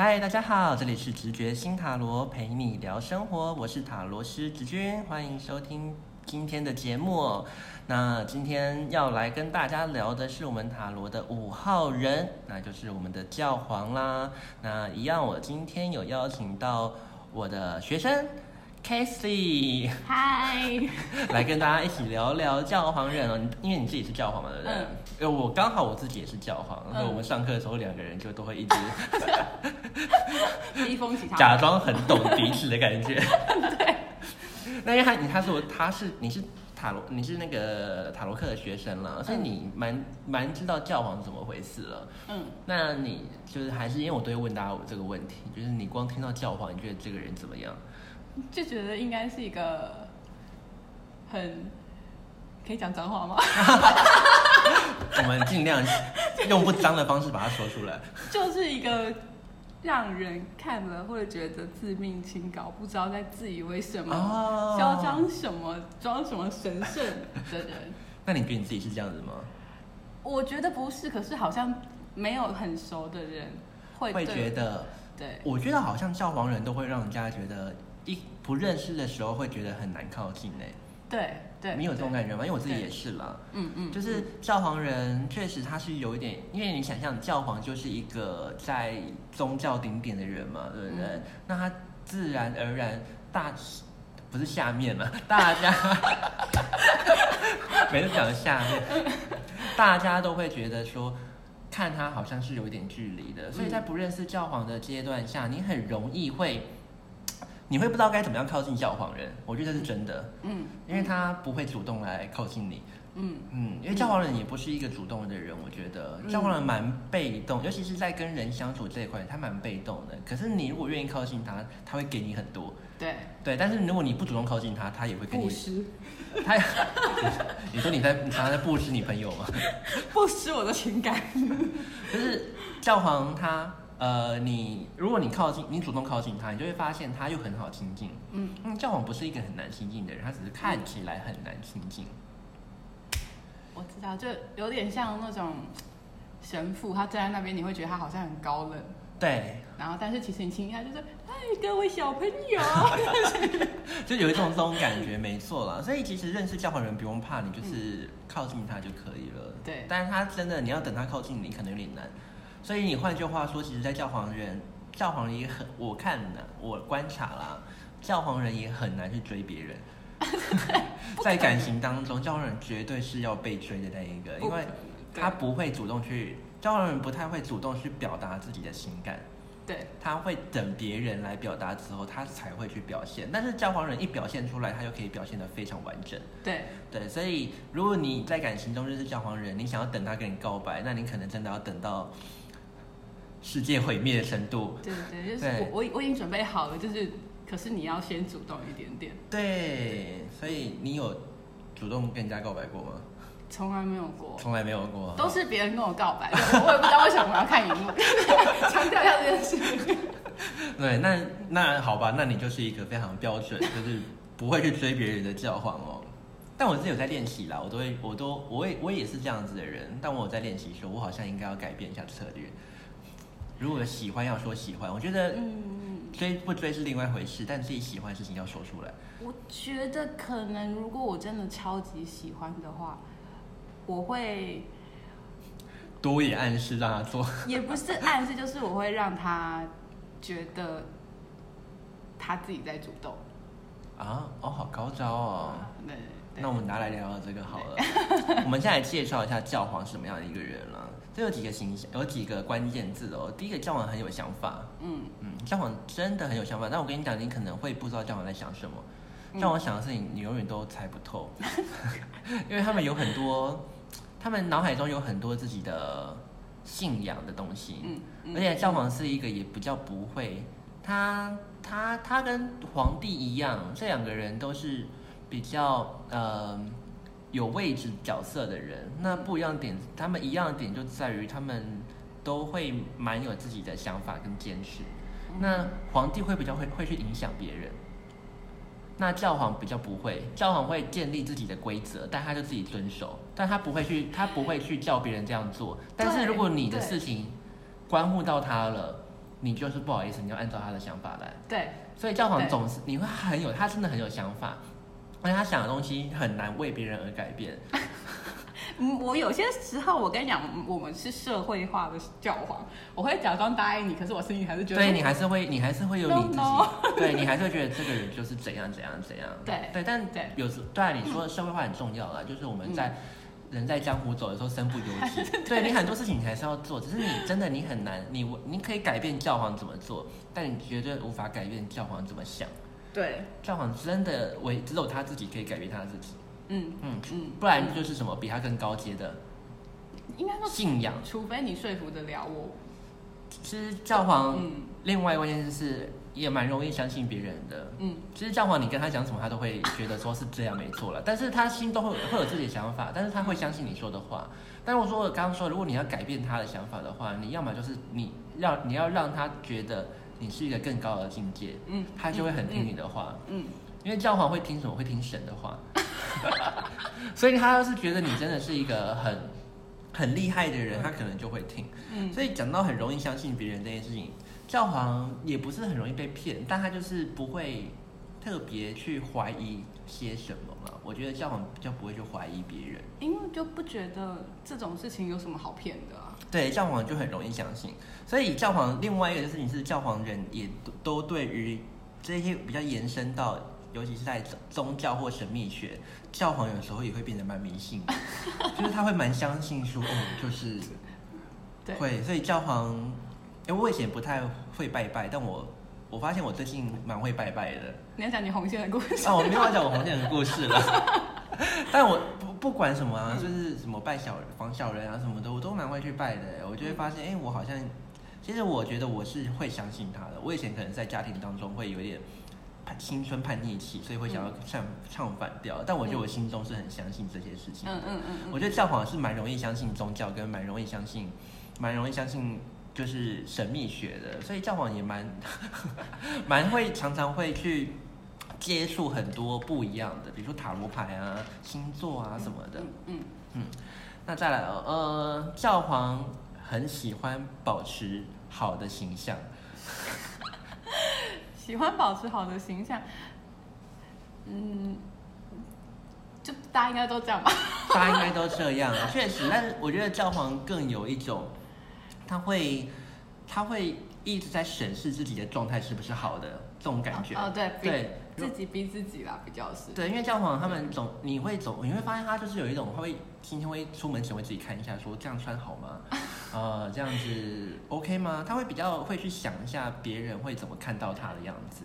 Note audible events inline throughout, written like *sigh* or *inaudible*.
嗨，大家好，这里是直觉新塔罗陪你聊生活，我是塔罗师直君，欢迎收听今天的节目。那今天要来跟大家聊的是我们塔罗的五号人，那就是我们的教皇啦。那一样，我今天有邀请到我的学生 k a s e y 嗨，*laughs* 来跟大家一起聊聊教皇人哦。因为你自己是教皇嘛，对不对？嗯因为我刚好我自己也是教皇，然后我们上课的时候两个人就都会一直 *laughs* 假装很懂彼此的感觉。*laughs* 对。那因为他你他说他是你是塔罗你是那个塔罗克的学生了，所以你蛮蛮知道教皇是怎么回事了。嗯，那你就是还是因为我都会问大家我这个问题，就是你光听到教皇，你觉得这个人怎么样？就觉得应该是一个很可以讲脏话吗？*laughs* 我们尽量用不脏的方式把它说出来。*laughs* 就是一个让人看了会觉得自命清高，不知道在自以为什么，哦嚣张什么，装什么神圣的人。*laughs* 那你觉得你自己是这样子吗？我觉得不是，可是好像没有很熟的人会会觉得，对，我觉得好像教皇人都会让人家觉得一不认识的时候会觉得很难靠近哎。对对，你有这种感觉吗？因为我自己也是啦。嗯嗯，就是教皇人确实他是有一点，因为你想象教皇就是一个在宗教顶点的人嘛，对不对？嗯那他自然而然大不是下面嘛，*laughs* 大家 *laughs* 每次讲下面，*laughs* 大家都会觉得说。看他好像是有一点距离的，所以在不认识教皇的阶段下，你很容易会，你会不知道该怎么样靠近教皇人。我觉得这是真的，嗯因为他不会主动来靠近你。嗯嗯，因为教皇人也不是一个主动的人，我觉得嗯教皇人蛮被动，尤其是在跟人相处这一块，他蛮被动的。可是你如果愿意靠近他，他会给你很多，对，对。但是如果你不主动靠近他，他也会跟你，布施他，*laughs* 你说你在你常常在布施你朋友吗？*laughs* 布施我的情感。*laughs* 就是教皇他，呃，你如果你靠近，你主动靠近他，你就会发现他又很好亲近。嗯，嗯，教皇不是一个很难亲近的人，他只是看起来很难亲近。我知道，就有点像那种神父，他站在那边，你会觉得他好像很高冷，对，然后但是其实你亲近他就是，嗨，各位小朋友，*laughs* 就有一种这种感觉，没错啦。所以其实认识教皇人不用怕，你就是靠近他就可以了。对但是他真的你要等他靠近你，可能有点难。所以你换句话说，其实，在教皇人，教皇人也很，我看呢，我观察啦，教皇人也很难去追别人。*laughs* 在感情当中，教皇人绝对是要被追的那一个，因为他不会主动去，教皇人不太会主动去表达自己的情感。对他会等别人来表达之后，他才会去表现。但是教皇人一表现出来，他就可以表现得非常完整。对对，所以如果你在感情中认识教皇人，你想要等他跟你告白，那你可能真的要等到世界毁灭的程度。对对，就是我我我已经准备好了，就是可是你要先主动一点点，对，所以你有主动跟人家告白过吗？从来没有过。从来没有过。都是别人跟我告白，我也不知道为什么我要看荧幕，*laughs* 强调一下这件事。*laughs* 对，那那好吧，那你就是一个非常标准，就是不会去追别人的教皇哦。但我自己有在练习啦，我都会，我都，我也，我也是这样子的人。但我有在练习说，我好像应该要改变一下策略。如果喜欢要说喜欢，我觉得嗯，追不追是另外一回事，但自己喜欢的事情要说出来。我觉得可能如果我真的超级喜欢的话，我会多也暗示让他做。*laughs* 也不是暗示，就是我会让他觉得他自己在主动。啊，哦，好高招哦。对对对那我们拿来聊聊这个好了。*laughs* 我们现在来介绍一下教皇是什么样的一个人了。这有几个形象，有几个关键字哦。第一个，教皇很有想法。嗯嗯，教皇真的很有想法，但我跟你讲，你可能会不知道教皇在想什么。嗯教皇想的事情，你永远都猜不透，*laughs* 因为他们有很多，他们脑海中有很多自己的信仰的东西。嗯嗯而且教皇是一个也比较不会，他他他跟皇帝一样，这两个人都是比较呃有位置角色的人。那不一样的点，他们一样的点就在于他们都会蛮有自己的想法跟坚持。那皇帝会比较会会去影响别人，那教皇比较不会，教皇会建立自己的规则，但他就自己遵守，但他不会去他不会去叫别人这样做。但是如果你的事情关乎到他了，你就是不好意思，你要按照他的想法来。对，所以教皇总是你会很有，他真的很有想法，而且他想的东西很难为别人而改变。*laughs* 嗯，我有些时候我跟你讲，我们是社会化的教皇，我会假装答应你，可是我心里还是觉得，对你还是会，你还是会有你自己 no *laughs* 对你还是会觉得这个人就是怎样怎样怎样。对对，但对有时对啊，你说的 *clears throat* 社会化很重要啦，就是我们在。人在江湖走的时候，身不由己。对你很多事情你还是要做，只是你真的你很难，你你可以改变教皇怎么做，但你绝对无法改变教皇怎么想。对，教皇真的唯只有他自己可以改变他自己，嗯嗯，嗯，不然就是什么比他更高阶的应该说，信仰。除非你说服得了我，其实教皇嗯。另外关键就是也蛮容易相信别人的。嗯，其实教皇你跟他讲什么，他都会觉得说是这样没错了，但是他心都会会有自己的想法，但是他会相信你说的话。但如果说我刚刚说，如果你要改变他的想法的话，你要么就是你要你要让他觉得你是一个更高的境界，嗯，他就会很听你的话。嗯，因为教皇会听什么？会听神的话，*laughs* 所以他要是觉得你真的是一个很很厉害的人，他可能就会听。嗯，所以讲到很容易相信别人这件事情，教皇也不是很容易被骗，但他就是不会特别去怀疑些什么嘛。我觉得教皇比较不会去怀疑别人，因为就不觉得这种事情有什么好骗的啊，对教皇就很容易相信。所以教皇另外一个事情是，教皇人也都都对于这些比较延伸到，尤其是在宗宗教或神秘学，教皇有时候也会变得蛮迷信的，*laughs* 就是他会蛮相信说，哦，就是对，会，所以教皇，哎，我以前不太会拜拜，但我我发现我最近蛮会拜拜的。你要讲你红线的故事，啊，我没有要讲我红线的故事了，*laughs* 但我不不管什么啊，就是什么拜小人、防小人啊什么的，我都蛮会去拜的。我就会发现，哎，我好像，其实我觉得我是会相信他的。我以前可能在家庭当中会有点叛青春叛逆期，所以会想要唱唱反调，但我觉得我心中是很相信这些事情的。嗯嗯嗯嗯，我觉得教皇是蛮容易相信宗教，跟蛮容易相信，蛮容易相信就是神秘学的，所以教皇也蛮 *laughs* 蛮会常常会去接触很多不一样的，比如说塔罗牌啊、星座啊什么的。嗯嗯，那再来哦，呃，教皇很喜欢保持好的形象，*laughs* 喜欢保持好的形象，嗯，就大家应该都这样吧，大家应该都这样啊，确实。但是我觉得教皇更有一种，他会他会一直在审视自己的状态是不是好的这种感觉。哦，对，逼对自己逼自己啦，比较是，对，因为教皇他们总你会总你会发现他就是有一种他会今天会出门前会自己看一下说这样穿好吗？呃，这样子 OK 吗？他会比较会去想一下别人会怎么看到他的样子，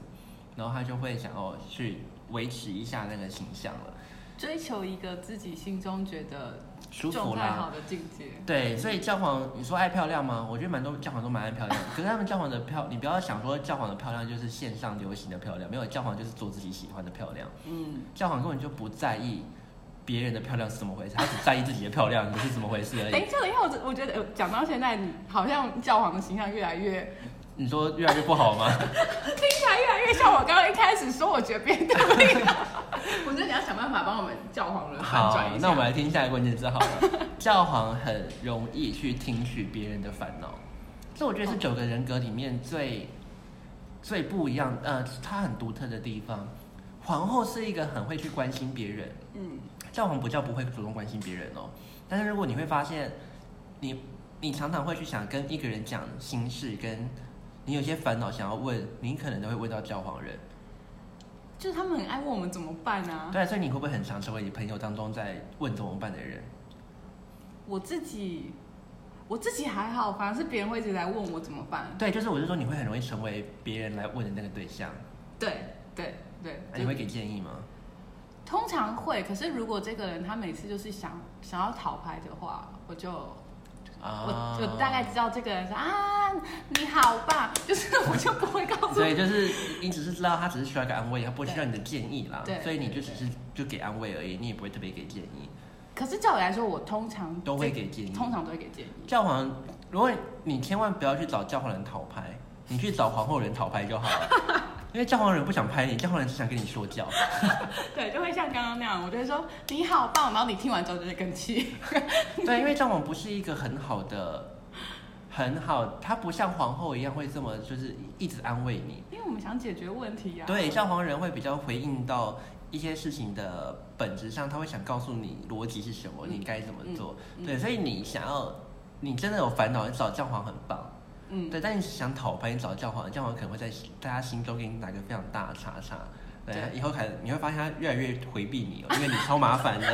然后他就会想要去维持一下那个形象了，追求一个自己心中觉得舒服状态好啦。的境界。对，所以教皇，你说爱漂亮吗？我觉得蛮多教皇都蛮爱漂亮，可是他们教皇的漂，你不要想说教皇的漂亮就是线上流行的漂亮，没有教皇就是做自己喜欢的漂亮。嗯，教皇根本就不在意别人的漂亮是怎么回事，他只在意自己的漂亮是怎么回事而已。等一下，因为，我我觉得呃讲到现在，你好像教皇的形象越来越，你说越来越不好吗？*laughs* 听起来越来越像我刚刚一开始说，我觉得别人的那个。*laughs* 我觉得你要想办法帮我们教皇人反好转一，下。那我们来听下一个关键字好了。*laughs* 教皇很容易去听取别人的烦恼，这我觉得是九个人格里面最最不一样，呃，他很独特的地方。皇后是一个很会去关心别人，嗯教皇不叫不会主动关心别人哦，但是如果你会发现，你你常常会去想跟一个人讲心事，跟你有些烦恼想要问，你可能都会问到教皇人。就是他们很爱问我们怎么办啊。对啊，所以你会不会很常成为你朋友当中在问怎么办的人？我自己，我自己还好，反而是别人会一直来问我怎么办。对，就是我是说你会很容易成为别人来问的那个对象，对对对，那你会给建议吗？通常会，可是如果这个人他每次就是想想要讨拍的话，我就啊。我就大概知道这个人说啊你好棒，就是我就不会告诉所以就是你只是知道他只是需要一个安慰，他不会需要你的建议啦。对，所以你就只是就给安慰而已，你也不会特别给建议，可是照理来说，我通常都会给建议。通常都会给建议。教皇，如果你千万不要去找教皇人讨拍，你去找皇后人讨拍就好了，*laughs* 因为教皇人不想拍你，教皇人只想跟你说教。*laughs* 对，就会像刚刚那样，我就会说你好棒，然后你听完之后就会更气。*laughs* 对，因为教皇不是一个很好的、很好，他不像皇后一样会这么就是一直安慰你。因为我们想解决问题啊。对，教皇人会比较回应到一些事情的本质上，他会想告诉你逻辑是什么，嗯你该怎么做。对，所以你想要，你真的有烦恼，你找教皇很棒。嗯，对，但你想讨拍，你找教皇，教皇可能会在大家心中给你打个非常大的叉叉。对，以后开始你会发现他越来越回避你哦，*laughs* 因为你超麻烦的。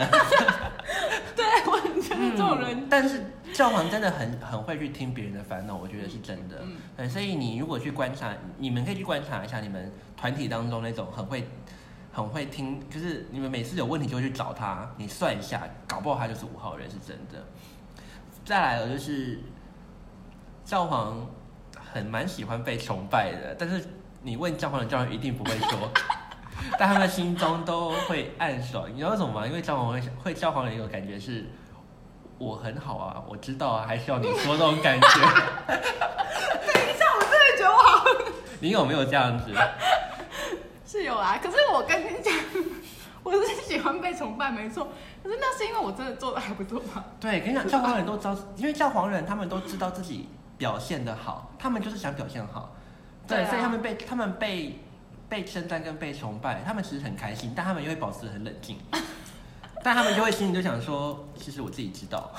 对，我觉得这种人，嗯但是教皇真的很很会去听别人的烦恼，我觉得是真的。嗯对，所以你如果去观察，你们可以去观察一下你们团体当中那种很会、很会听，就是你们每次有问题就会去找他，你算一下，搞不好他就是五号人是真的。再来了就是教皇很蛮喜欢被崇拜的，但是你问教皇的教皇一定不会说。*laughs* 但他们心中都会暗爽，你知道为什么吗？因为教皇会会教皇人有感觉是，我很好啊，我知道啊，还需要你说那种感觉。等一下，我真的觉得我好你有没有这样子？是有啊。可是我跟你讲，我是喜欢被崇拜，没错。可是那是因为我真的做的还不错嘛。对，跟你讲，教皇人都知道，因为教皇人他们都知道自己表现的好，他们就是想表现好，对，对啊。所以他们被他们被被称赞跟被崇拜，他们其实很开心，但他们又会保持很冷静，*laughs* 但他们就会心里就想说，其实我自己知道，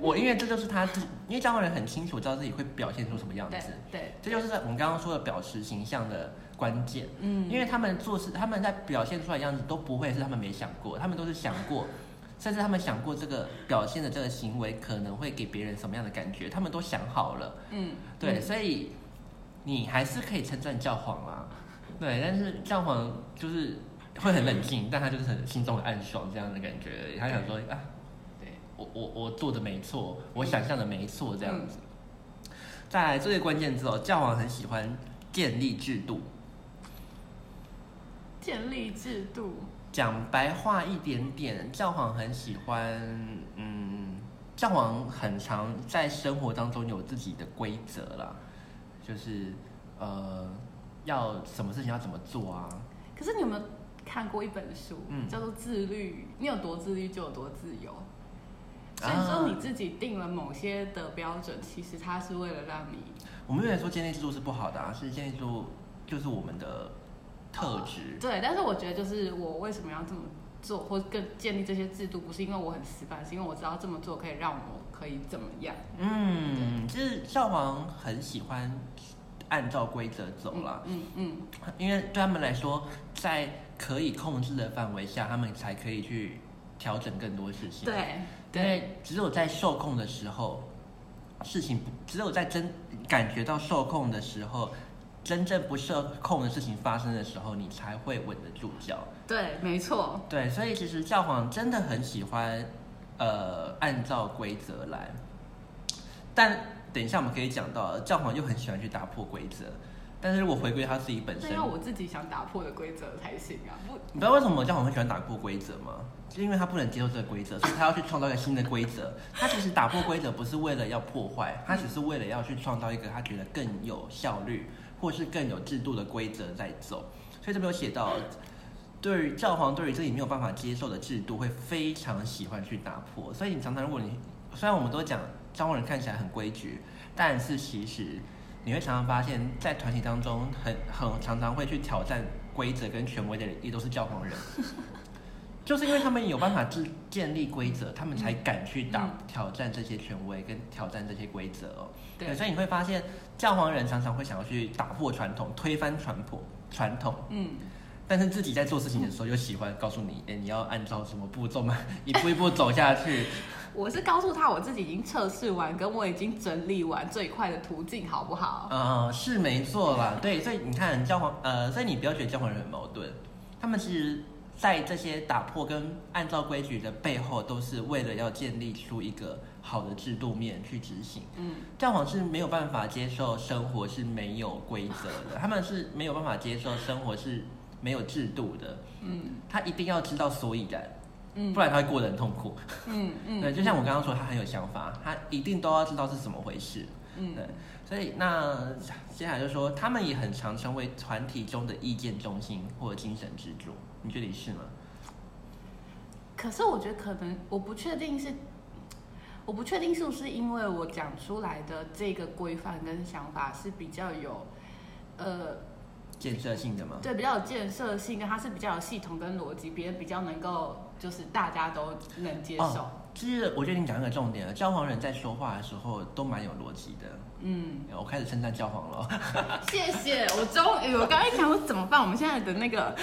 我因为这就是他自己，因为教皇人很清楚知道自己会表现出什么样子，对，这就是我们刚刚说的表示形象的关键。嗯，因为他们做事，他们在表现出来的样子都不会是他们没想过，他们都是想过，甚至他们想过这个表现的这个行为可能会给别人什么样的感觉，他们都想好了。嗯，对，嗯所以你还是可以称赞教皇啊，对，但是教皇就是会很冷静，但他就是很心中很暗爽这样的感觉，他想说啊，对，我我我做的没错，我想象的没错这样嗯子。再来这个关键之后，教皇很喜欢建立制度。建立制度，讲白话一点点，教皇很喜欢，嗯，教皇很常在生活当中有自己的规则啦，就是呃，要什么事情要怎么做啊？可是你有没有看过一本书，嗯叫做《自律》？你有多自律就有多自由。所以啊说你自己定了某些的标准，其实它是为了让你我们没有说建立制度是不好的啊，是建立制度就是我们的特质。对。但是我觉得，就是我为什么要这么做，或更建立这些制度，不是因为我很死板，是因为我知道这么做可以让我可以怎么样。嗯，就是教皇很喜欢按照规则走了。嗯嗯因为对他们来说，在可以控制的范围下，他们才可以去调整更多事嗯，情。，对因对为只有在受控的时候，事情不只有在真感觉到受控的时候，真正不受控的事情发生的时候，你才会稳得住脚。对，没错。对，所以其实教皇真的很喜欢，呃，按照规则来。但等一下我们可以讲到，教皇又很喜欢去打破规则。但是如果回归他自己本身，这要我自己想打破的规则才行啊！不，你知道为什么教皇会喜欢打破规则吗？就因为他不能接受这个规则，所以他要去创造一个新的规则。他其实打破规则不是为了要破坏，他只是为了要去创造一个他觉得更有效率或是更有制度的规则在走。所以这边有写到，对于教皇对于自己没有办法接受的制度，会非常喜欢去打破。所以你常常如果你虽然我们都讲教皇人看起来很规矩，但是其实你会常常发现，在团体当中很很常常会去挑战规则跟权威的人，也都是教皇人。*laughs* 就是因为他们有办法制建立规则，他们才敢去打、嗯挑战这些权威跟挑战这些规则哦。对所以你会发现教皇人常常会想要去打破传统，推翻传统传统，嗯，但是自己在做事情的时候又喜欢告诉你，哎，你要按照什么步骤嘛，*laughs* 一步一步走下去。*laughs* 我是告诉他我自己已经测试完，跟我已经整理完最快的途径，好不好？啊、是没错啦，对，所以你看教皇，呃，所以你不要觉得教皇人很矛盾，他们其实，在这些打破跟按照规矩的背后，都是为了要建立出一个好的制度面去执行。嗯，教皇是没有办法接受生活是没有规则的，*laughs* 他们是没有办法接受生活是没有制度的，嗯他一定要知道所以然，嗯，不然他会过得很痛苦。嗯嗯，*laughs* 对，就像我刚刚说，他很有想法，他一定都要知道是怎么回事。嗯对，所以那接下来就说，他们也很常成为团体中的意见中心或者精神支柱，你觉得你是吗？可是我觉得可能我不确定是，我不确定是不是因为我讲出来的这个规范跟想法是比较有，呃，建设性的吗？对，比较有建设性，跟它是比较有系统跟逻辑，别人比较能够就是大家都能接受。哦其实我觉得你讲一个重点了，教皇人在说话的时候都蛮有逻辑的。嗯，我开始称赞教皇了。*laughs* 谢谢，我终于，我刚才想我怎么办？我们现在的那个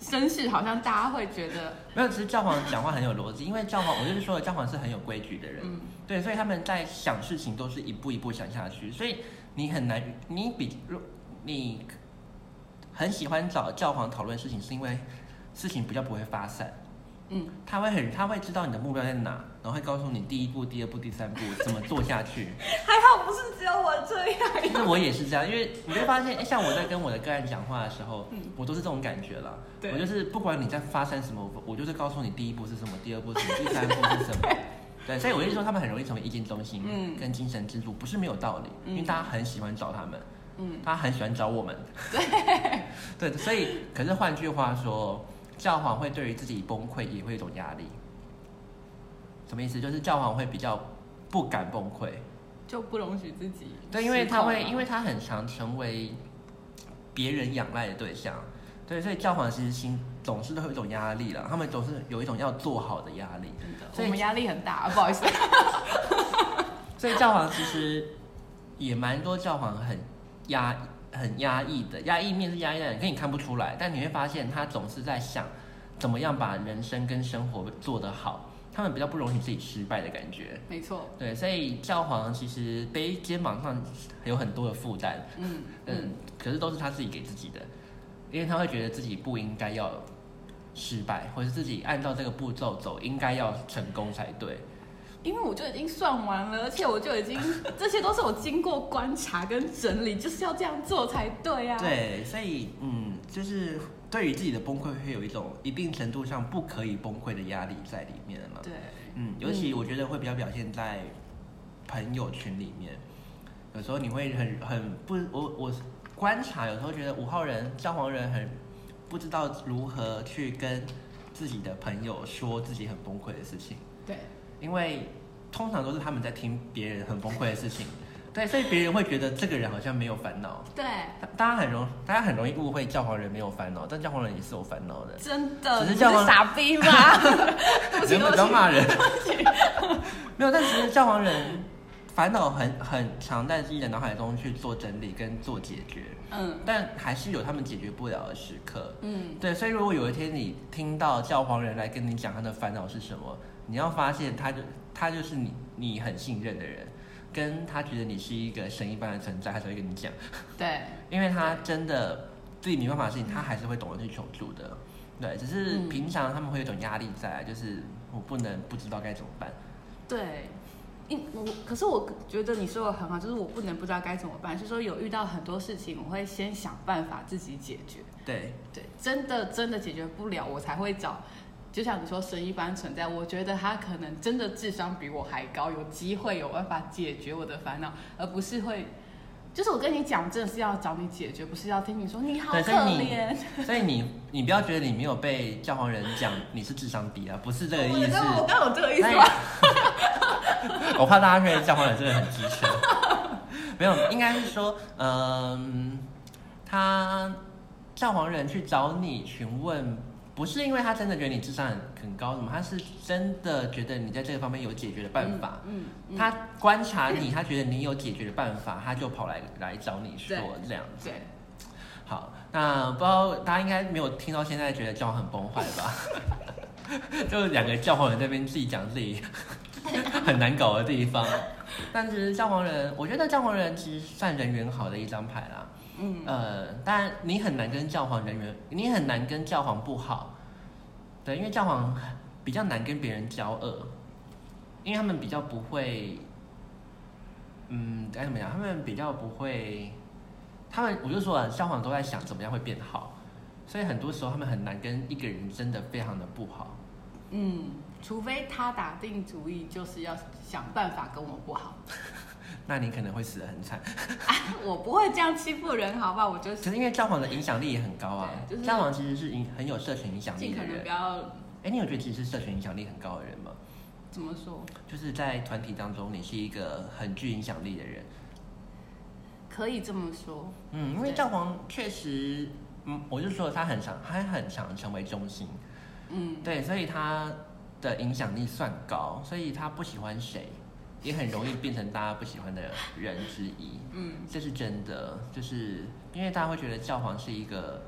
声势好像大家会觉得，没有，其实教皇讲话很有逻辑，因为教皇，我就是说了，教皇是很有规矩的人。嗯，对，所以他们在想事情都是一步一步想下去，所以你很难，你比如你很喜欢找教皇讨论事情，是因为事情比较不会发散。嗯，他会很，他会知道你的目标在哪，然后会告诉你第一步、第二步、第三步怎么做下去。*laughs* 还好不是只有我这样。其实我也是这样，因为你会发现，哎，像我在跟我的个案讲话的时候，嗯我都是这种感觉了。对我就是不管你在发生什么，我我就是告诉你第一步是什么，第二步是什么，第三步是什么。*laughs* 对，所以我就说他们很容易成为意见中心，嗯跟精神支柱，不是没有道理，嗯因为大家很喜欢找他们，嗯，大家很喜欢找我们。对，*laughs* 对，所以可是换句话说，教皇会对于自己崩溃也会有一种压力。什么意思？就是教皇会比较不敢崩溃。就不容许自己。对，因为他会，因为为他很常成为别人仰赖的对象。对，所以教皇其实心总是都会有一种压力了，他们总是有一种要做好的压力。所以我们压力很大，*laughs* 不好意思。*laughs* 所以教皇其实也蛮多教皇很压很压抑的，压抑面是压抑的，可你看不出来，但你会发现他总是在想怎么样把人生跟生活做得好，他们比较不容许自己失败的感觉。没错，对，所以教皇其实背肩膀上有很多的负担，嗯嗯，可是都是他自己给自己的，因为他会觉得自己不应该要失败，或者自己按照这个步骤走，应该要成功才对。因为我就已经算完了，而且我就已经，*laughs* 这些都是我经过观察跟整理，就是要这样做才对啊。，对，所以嗯，就是对于自己的崩溃会有一种一定程度上不可以崩溃的压力在里面了。对，嗯，尤其我觉得会比较表现在朋友群里面，有时候你会很很不，我我观察有时候觉得五号人教皇人很不知道如何去跟自己的朋友说自己很崩溃的事情，对，因为通常都是他们在听别人很崩溃的事情，对，所以别人会觉得这个人好像没有烦恼。对，大大家很容，大家很容易误会教皇人没有烦恼，但教皇人也是有烦恼的。真的，只是教皇是傻逼吗？对 *laughs* 不起，人们不要骂人。*laughs* 没有，但其实教皇人烦恼很很常在自己的脑海中去做整理跟做解决，嗯但还是有他们解决不了的时刻。嗯，对，所以如果有一天你听到教皇人来跟你讲他的烦恼是什么，你要发现他就他就是你你很信任的人，跟他觉得你是一个神一般的存在，他才会跟你讲，对，*laughs* 因为他真的自己没办法的事情，他还是会懂得去求助的。对，只是嗯平常他们会有一种压力在，就是我不能不知道该怎么办。对，因我可是我觉得你说的很好，就是我不能不知道该怎么办，是说有遇到很多事情，我会先想办法自己解决。对，对，真的真的解决不了，我才会找。就像你说神一般存在，我觉得他可能真的智商比我还高，有机会有办法解决我的烦恼，而不是会。就是我跟你讲，真的是要找你解决，不是要听你说你好可对所以你怜。所以你你不要觉得你没有被教皇人讲你是智商低啊，不是这个意思。我刚刚有这个意思吗？*laughs* 我怕大家觉得教皇人真的很机车，没有，应该是说，嗯，他教皇人去找你询问，不是因为他真的觉得你智商很很高什么，他是真的觉得你在这个方面有解决的办法。嗯，嗯他观察你，他觉得你有解决的办法，他就跑来来找你说对这样子。对，好，那不知道大家应该没有听到现在觉得教皇很崩坏吧？*laughs* 就两个教皇在那边自己讲自己 *laughs* 很难搞的地方，但其实教皇人，我觉得教皇人其实算人缘好的一张牌啦。嗯呃，当然你很难跟教皇人缘，你很难跟教皇不好，对，因为教皇比较难跟别人交恶，因为他们比较不会，嗯，该怎么讲？他们比较不会，他们我就说啊，教皇都在想怎么样会变好，所以很多时候他们很难跟一个人真的非常的不好。嗯，除非他打定主意就是要想办法跟我不好，*laughs* 那你可能会死得很惨。*laughs* 我不会这样欺负人，好吧？我就可是因为教皇的影响力也很高啊，就是教皇其实是影很有社群影响力的人尽可能不。要。哎，你有觉得自己是社群影响力很高的人吗？怎么说？就是在团体当中，你是一个很具影响力的人。可以这么说。嗯，因为教皇确实，嗯，我就说他很想，他很想成为中心，嗯，对，所以他的影响力算高，所以他不喜欢谁，也很容易变成大家不喜欢的人之一。嗯，这是真的，就是因为大家会觉得教皇是一个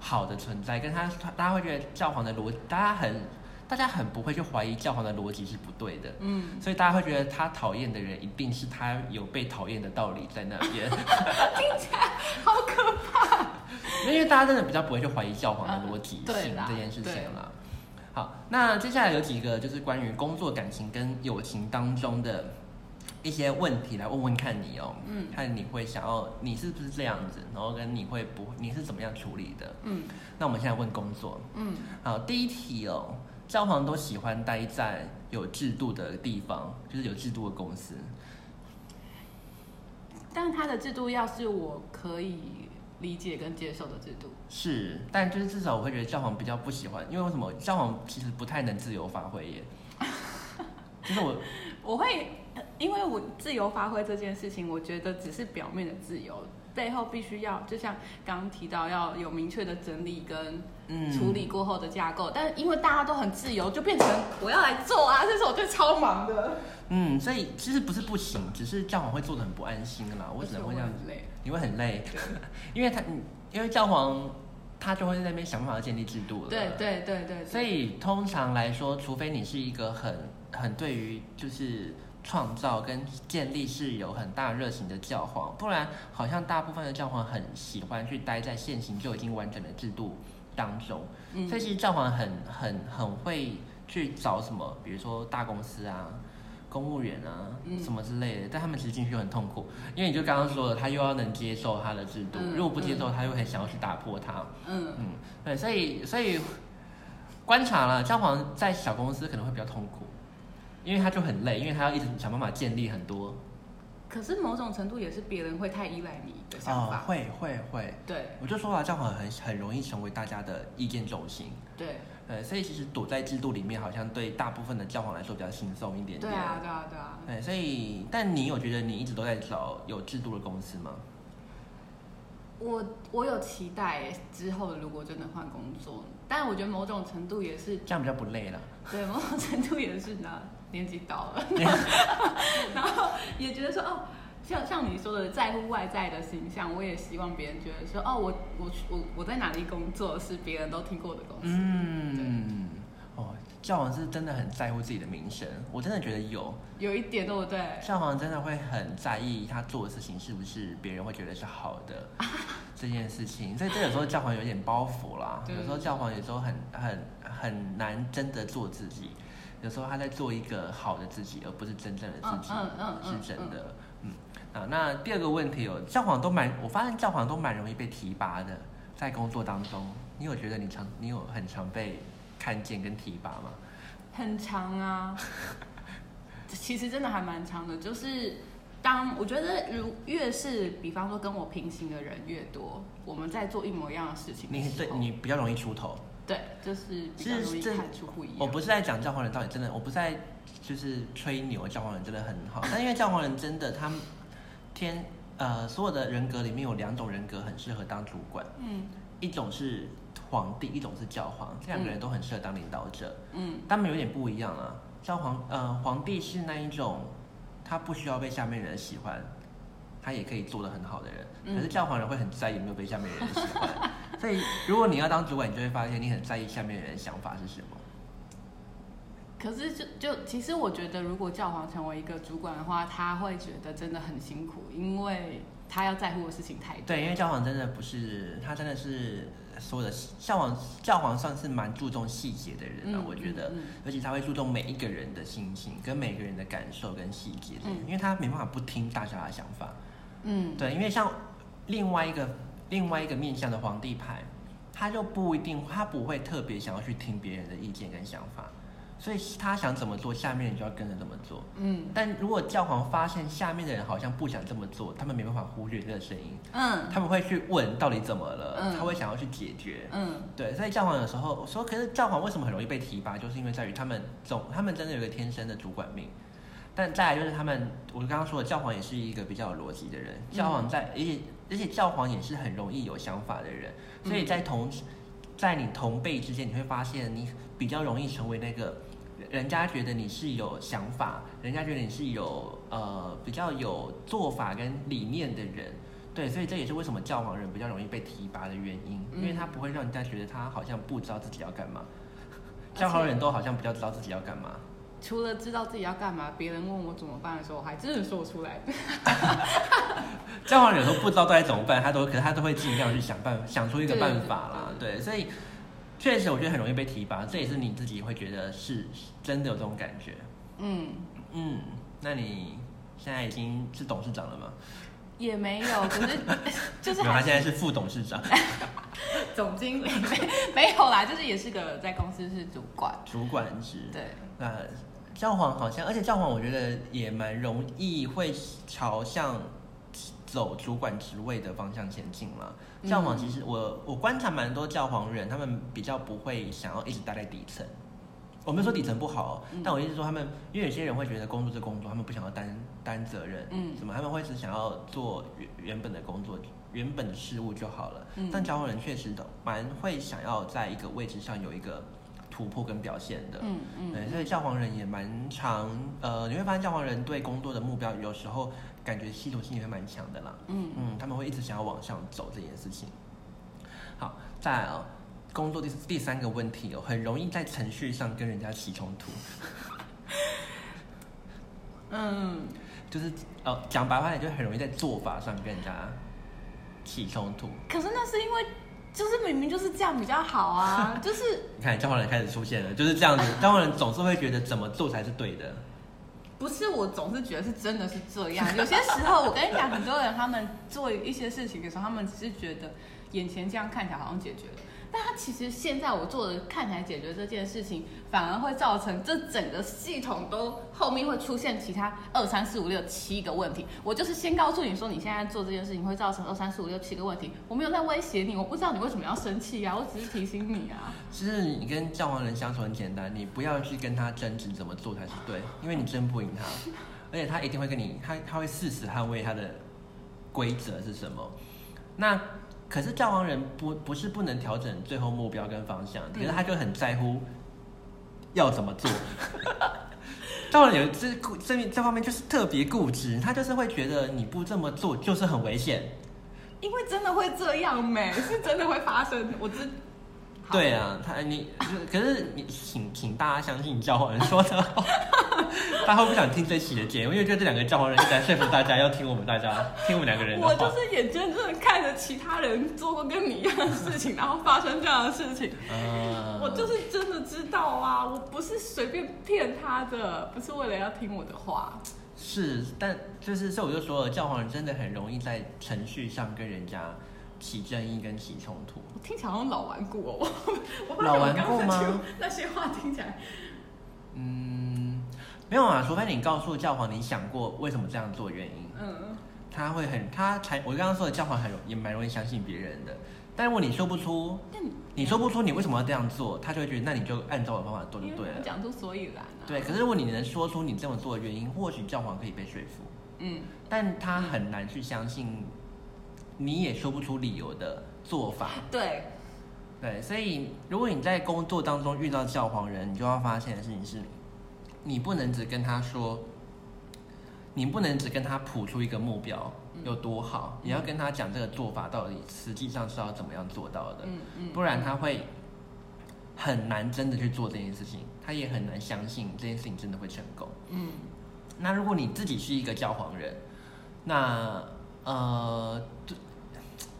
好的存在，跟他他大家会觉得教皇的逻，大家很大家很不会去怀疑教皇的逻辑是不对的，嗯，所以大家会觉得他讨厌的人一定是他有被讨厌的道理在那边，*laughs* 好可怕。*laughs* 因为大家真的比较不会去怀疑教皇的逻辑性这件事情对啦。好，那接下来有几个就是关于工作、感情跟友情当中的一些问题，来问问看你哦，嗯看你会想要你是不是这样子，然后跟你会不你是怎么样处理的。嗯那我们现在问工作，嗯，好，第一题哦，教皇都喜欢待在有制度的地方，就是有制度的公司。但他的制度要是我可以理解跟接受的制度。是，但就是至少我会觉得教皇比较不喜欢，因为为什么？教皇其实不太能自由发挥耶。*laughs* 就是我，我会，呃因为我自由发挥这件事情，我觉得只是表面的自由，背后必须要，就像刚刚提到，要有明确的整理跟嗯，处理过后的架构。但因为大家都很自由，就变成我要来做啊，这时候我最超忙的。嗯，所以其实不是不行，只是教皇会做的很不安心啦。*laughs* 我只能会这样子，累。你会很累，因为他，嗯因为教皇他就会在那边想办法建立制度了。对对对对，对所以通常来说，除非你是一个很很对于就是创造跟建立是有很大热情的教皇，不然好像大部分的教皇很喜欢去待在现行就已经完整的制度当中。嗯所以其实教皇很很很会去找什么，比如说大公司啊。公务员啊，嗯什么之类的，但他们其实进去就很痛苦，因为你就刚刚说了，他又要能接受他的制度，嗯如果不接受，他又很想要去打破它。嗯嗯，对，所以所以观察了，教皇在小公司可能会比较痛苦，因为他就很累，因为他要一直想办法建立很多可是某种程度也是别人会太依赖你的想法。哦会会会，对我就说了，教皇很很容易成为大家的意见中心，对呃，所以其实躲在制度里面，好像对大部分的教皇来说比较轻松一点点。对啊对啊对啊。对，所以但你有觉得你一直都在找有制度的公司吗？我我有期待之后如果真的换工作，但我觉得某种程度也是这样比较不累了。对，某种程度也是呢，年纪到了，*laughs* *laughs* 然后也觉得说哦，像像你说的，在乎外在的形象，我也希望别人觉得说哦，我我我我在哪里工作是别人都听过的公司。嗯，哦，教皇是真的很在乎自己的名声，我真的觉得有。有一点对不对？教皇真的会很在意他做的事情是不是别人会觉得是好的 *laughs* 这件事情，所以这有时候教皇有点包袱啦。有时候教皇有时候很很很难真的做自己，有时候他在做一个好的自己，而不是真正的自己，嗯嗯嗯是真的。嗯啊，那第二个问题哦，教皇都蛮，我发现教皇都蛮容易被提拔的，在工作当中，你有觉得你常你有很常被看见跟提拔吗？很长啊，*laughs* 其实真的还蛮长的。就是当我觉得如越是比方说跟我平行的人越多，我们在做一模一样的事情的你对你比较容易出头。对，就是比较容易是这看出不一样。我不是在讲教皇人到底真的，我不是在就是吹牛教皇人真的很好，但因为教皇人真的他们天呃所有的人格里面有两种人格很适合当主管，嗯一种是皇帝，一种是教皇，这两个人都很适合当领导者，嗯他们有点不一样啊。教皇呃皇帝是那一种他不需要被下面人喜欢。他也可以做得很好的人，嗯可是教皇人会很在意有没有被下面人喜欢，*laughs* 所以如果你要当主管，你就会发现你很在意下面人的想法是什么。可是就就其实我觉得，如果教皇成为一个主管的话，他会觉得真的很辛苦，因为他要在乎的事情太多。对，因为教皇真的不是，他真的是所有的教皇，教皇算是蛮注重细节的人啊，嗯我觉得，嗯尤其他会注重每一个人的心情跟每个人的感受跟细节因为他没办法不听大家的想法。嗯，对，因为像另外一个另外一个面向的皇帝牌，他就不一定，他不会特别想要去听别人的意见跟想法，所以他想怎么做，下面人就要跟着怎么做。嗯。但如果教皇发现下面的人好像不想这么做，他们没办法忽略这个声音，嗯。他们会去问到底怎么了，嗯。他会想要去解决。嗯。对，所以教皇有时候我说，可是教皇为什么很容易被提拔，就是因为在于他们总他们真的有一个天生的主管命。但再来就是他们，我刚刚说的教皇也是一个比较有逻辑的人，教皇在，而且而且教皇也是很容易有想法的人，所以在同在你同辈之间，你会发现你比较容易成为那个人家觉得你是有想法，人家觉得你是有呃比较有做法跟理念的人。对，所以这也是为什么教皇人比较容易被提拔的原因，因为他不会让人家觉得他好像不知道自己要干嘛。教皇人都好像比较知道自己要干嘛。除了知道自己要干嘛，别人问我怎么办的时候，我还真的说出来。教皇人有时候不知道该怎么办，他都可是他都会尽量去想办想出一个办法啦。对，所以确实我觉得很容易被提拔，这也是你自己会觉得是真的有这种感觉。嗯，嗯，那你现在已经是董事长了吗？也没有，可是 *laughs* 就是没有，他还现在是副董事长，*laughs* *laughs* 总经理没没有啦，就是也是个在公司是主管。主管职。对，那教皇好像，而且教皇我觉得也蛮容易会朝向走主管职位的方向前进了。嗯教皇其实我我观察蛮多教皇人，他们比较不会想要一直待在底层。我没有说底层不好，嗯但我意思是说他们，因为有些人会觉得工作是工作，他们不想要担担责任，嗯什么他们会只想要做原原本的工作，原本的事物就好了。嗯但教皇人确实都蛮会想要在一个位置上有一个突破跟表现的。嗯嗯对，所以教皇人也蛮常，呃，你会发现教皇人对工作的目标有时候感觉系统性也会蛮强的啦。嗯嗯，他们会一直想要往上走这件事情。好，再来哦，工作第第三个问题哦，很容易在程序上跟人家起冲突，*laughs* 嗯，*laughs* 就是呃，讲白话点，就很容易在做法上跟人家起冲突。可是那是因为就是明明就是这样比较好啊，*laughs* 就是你看，交换人开始出现了，就是这样子。交换人总是会觉得怎么做才是对的。不是我总是觉得是真的是这样。*laughs* 有些时候我跟你讲，很多人他们做一些事情的时候，他们只是觉得眼前这样看起来好像解决了。但他其实现在我做的看起来解决这件事情，反而会造成这整个系统都后面会出现其他二三四五六七个问题。我就是先告诉你说，你现在做这件事情会造成二三四五六七个问题，我没有在威胁你，我不知道你为什么要生气啊，我只是提醒你啊。其实你跟教皇人相处很简单，你不要去跟他争执怎么做才是对，因为你争不赢他，而且他一定会跟你，他他会誓死捍卫他的规则是什么。那可是教皇人不不是不能调整最后目标跟方向，可是他就很在乎要怎么做。*laughs* 教皇人有这固这这方面就是特别固执，他就是会觉得你不这么做就是很危险。因为真的会这样没，是真的会发生。我知，好对啊，他你可是你请请大家相信教皇人说的话，*laughs* 大家会不想听这期的节目，因为觉得这两个教皇人一直在说服大家要听我们大家听我们两个人的话。我就是眼睁睁的看着其他人做过跟你一样的事情，然后发生这样的事情。嗯我就是真的知道啊，我不是随便骗他的，不是为了要听我的话。是，但就是所以我就说了，教皇人真的很容易在程序上跟人家起争议跟起冲突。我听起来好像老顽固哦，*laughs* 我老顽固吗？那些话听起来，嗯，没有啊，除非你告诉教皇你想过为什么这样做原因，嗯，他会很他才我刚刚说的教皇很容也蛮容易相信别人的，但如果你说不出，但你你说不出你为什么要这样做，他就会觉得那你就按照我的方法做就对了。我讲出所以然啊。对，可是如果你能说出你这么做的原因，或许教皇可以被说服，嗯，但他很难去相信你也说不出理由的做法。对，对，所以如果你在工作当中遇到教皇人，你就要发现的事情是，你不能只跟他说，你不能只跟他谱出一个目标有多好，你要跟他讲这个做法到底实际上是要怎么样做到的，嗯嗯，不然他会很难真的去做这件事情，他也很难相信这件事情真的会成功。嗯，那如果你自己是一个教皇人，那呃，对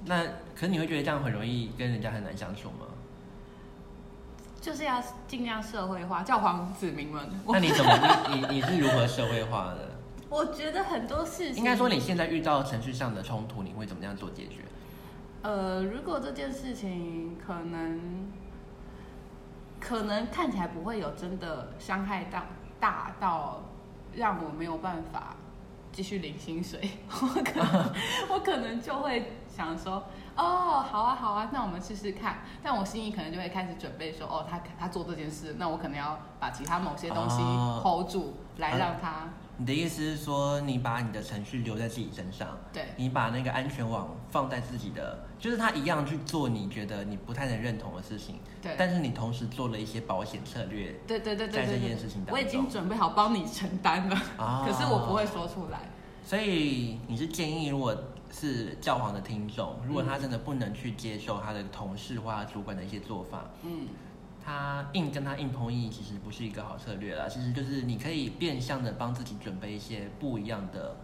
那可是你会觉得这样很容易跟人家很难相处吗？就是要尽量社会化，教皇子民们。那你怎么你你你是如何社会化的？我觉得很多事情，应该说你现在遇到程序上的冲突，你会怎么样做解决？呃，如果这件事情可能可能看起来不会有真的伤害到大到让我没有办法继续领薪水，我可能 *laughs* 我可能就会想说，哦，好啊好啊，那我们试试看。但我心里可能就会开始准备说，哦，他他做这件事，那我可能要把其他某些东西哦。hold 住，来让他你的意思是说，你把你的程序留在自己身上，对。你把那个安全网放在自己的，就是他一样去做你觉得你不太能认同的事情，对。但是你同时做了一些保险策略对对对对在这件事情当中我已经准备好帮你承担了，啊 *laughs* 可是我不会说出来。所以你是建议，如果是教皇的听众，如果他真的不能去接受他的同事或他主管的一些做法，嗯，他硬跟他硬碰硬，其实不是一个好策略啦。其实就是你可以变相的帮自己准备一些不一样的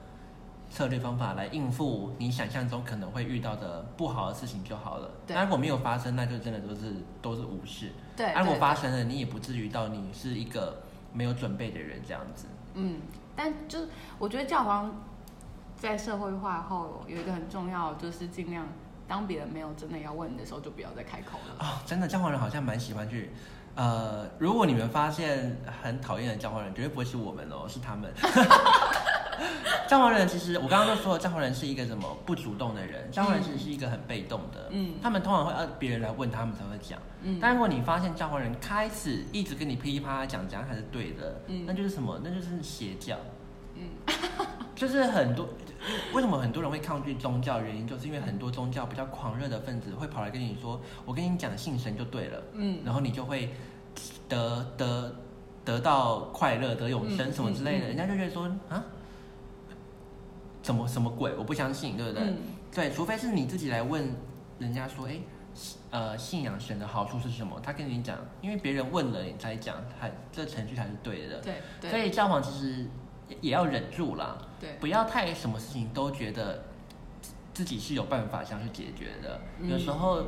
策略方法来应付你想象中可能会遇到的不好的事情就好了。对那如果没有发生，那就真的都是都是无事。对。啊如果发生了，你也不至于到你是一个没有准备的人这样子。嗯，但就是我觉得教皇在社会化后有一个很重要，就是尽量当别人没有真的要问你的时候，就不要再开口了。哦，真的，教皇人好像蛮喜欢去。呃，如果你们发现很讨厌的教皇人，绝对不会是我们哦，是他们。*laughs* 教皇人其实我刚刚都说了，教皇人是一个什么不主动的人，教皇人其实是一个很被动的。嗯他们通常会要别人来问他们才会讲。嗯但如果你发现教皇人开始一直跟你噼里啪啦讲讲才是对的，嗯那就是什么？那就是邪教。嗯，就是很多 *laughs* 为什么很多人会抗拒宗教？原因就是因为很多宗教比较狂热的分子会跑来跟你说：“我跟你讲，信神就对了。”嗯然后你就会得得得到快乐、得永生嗯什么之类的，嗯嗯人家就觉得说啊，怎么什么鬼？我不相信，对不对？嗯对，除非是你自己来问人家说，哎，呃，信仰神的好处是什么？他跟你讲，因为别人问了你才讲，还这程序才是对的。对所以教皇其实也也要忍住啦，对，不要太什么事情都觉得自己是有办法想去解决的。嗯有时候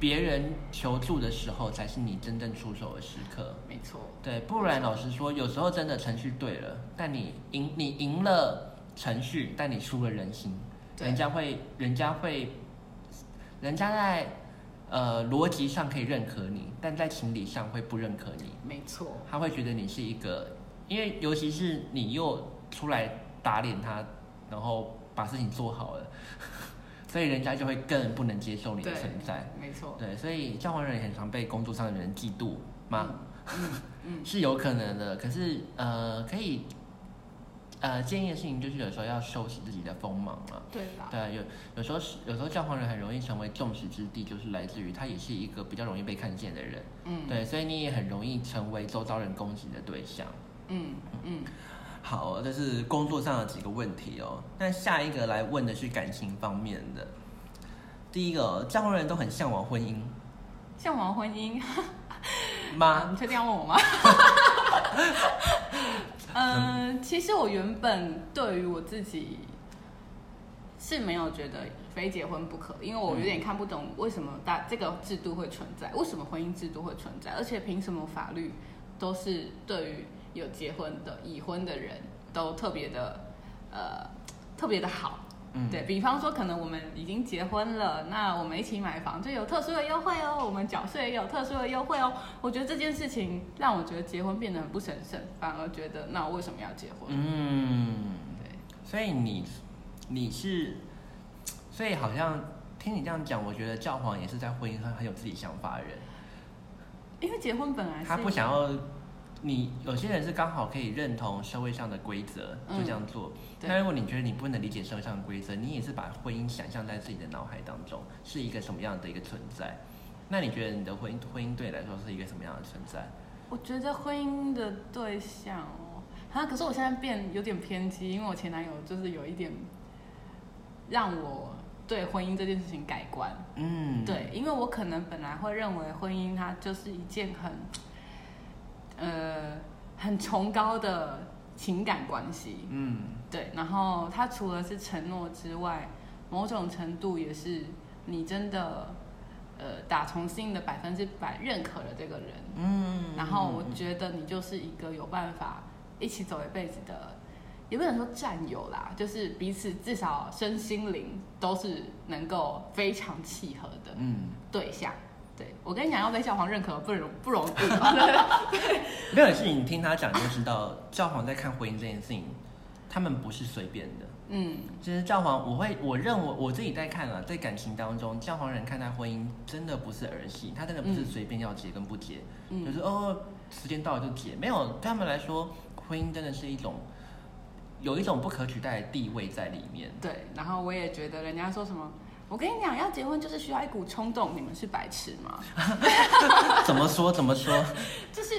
别人求助的时候，才是你真正出手的时刻。没错，对，不然老实说，有时候真的程序对了，但你赢你赢了程序，但你输了人心，对人家会人家会人家在呃逻辑上可以认可你，但在情理上会不认可你。没错，他会觉得你是一个，因为尤其是你又出来打脸他，然后把事情做好了，*laughs* 所以人家就会更不能接受你的存在。没错，对，所以教皇人也很常被工作上的人嫉妒吗？嗯嗯 *laughs* 是有可能的，可是呃，可以呃建议的事情就是有时候要收拾自己的锋芒了。对啦，对，有有时候是有时候教皇人很容易成为众矢之的，就是来自于他也是一个比较容易被看见的人。嗯对，所以你也很容易成为周遭人攻击的对象。嗯嗯好，这是工作上的几个问题哦。那下一个来问的是感情方面的。第一个哦，教皇人都很向往婚姻向往婚姻，*laughs* 吗？你确定要问我吗？*laughs* 嗯，其实我原本对于我自己是没有觉得非结婚不可，因为我有点看不懂为什么大这个制度会存在，为什么婚姻制度会存在，而且凭什么法律都是对于有结婚的已婚的人都特别的呃特别的好。嗯，对比方说，可能我们已经结婚了，那我们一起买房就有特殊的优惠哦，我们缴税也有特殊的优惠哦。我觉得这件事情让我觉得结婚变得很不神圣，反而觉得那我为什么要结婚？嗯，对，所以你你是，所以好像听你这样讲，我觉得教皇也是在婚姻上很有自己想法的人。因为结婚本来是他不想要你，有些人是刚好可以认同社会上的规则，就嗯这样做。对那如果你觉得你不能理解社会上的规则，你也是把婚姻想象在自己的脑海当中是一个什么样的一个存在？那你觉得你的婚姻婚姻对你来说是一个什么样的存在？我觉得婚姻的对象哦，啊，可是我现在变有点偏激，因为我前男友就是有一点让我对婚姻这件事情改观。嗯，对，因为我可能本来会认为婚姻它就是一件很，呃，很崇高的情感关系。嗯，对，然后它除了是承诺之外，某种程度也是你真的，呃，打从心的百分之百认可了这个人。嗯，然后我觉得你就是一个有办法一起走一辈子的，也不能说战友啦，就是彼此至少身心灵都是能够非常契合的嗯对象。对我跟你讲，要被教皇认可不容不容易。*laughs* 没有，是你听他讲就知道，教皇在看婚姻这件事情，他们不是随便的。嗯，其实教皇，我会我认为我自己在看了，在感情当中，教皇人看待婚姻真的不是儿戏，他真的不是随便要结跟不结，嗯就是哦时间到了就结，没有对他们来说，婚姻真的是一种有一种不可取代的地位在里面。对。然后我也觉得人家说什么，我跟你讲，要结婚就是需要一股冲动，你们是白痴吗？怎么说怎么说？*laughs* 就是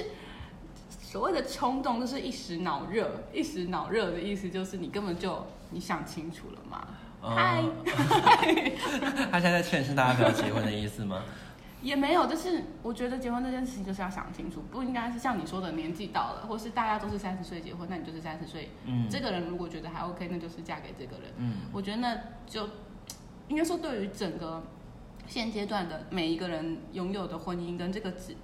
所谓的冲动，就是一时脑热。一时脑热的意思就是你根本就你想清楚了嘛。嗨嗯，他现在在劝示大家不要结婚的意思吗？*laughs* 也没有，就是我觉得结婚这件事情就是要想清楚，不应该是像你说的年纪到了，或是大家都是三十岁结婚，那你就是三十岁。嗯，这个人如果觉得还 OK，那就是嫁给这个人。嗯我觉得那就应该说，对于整个现阶段的每一个人拥有的婚姻跟这个指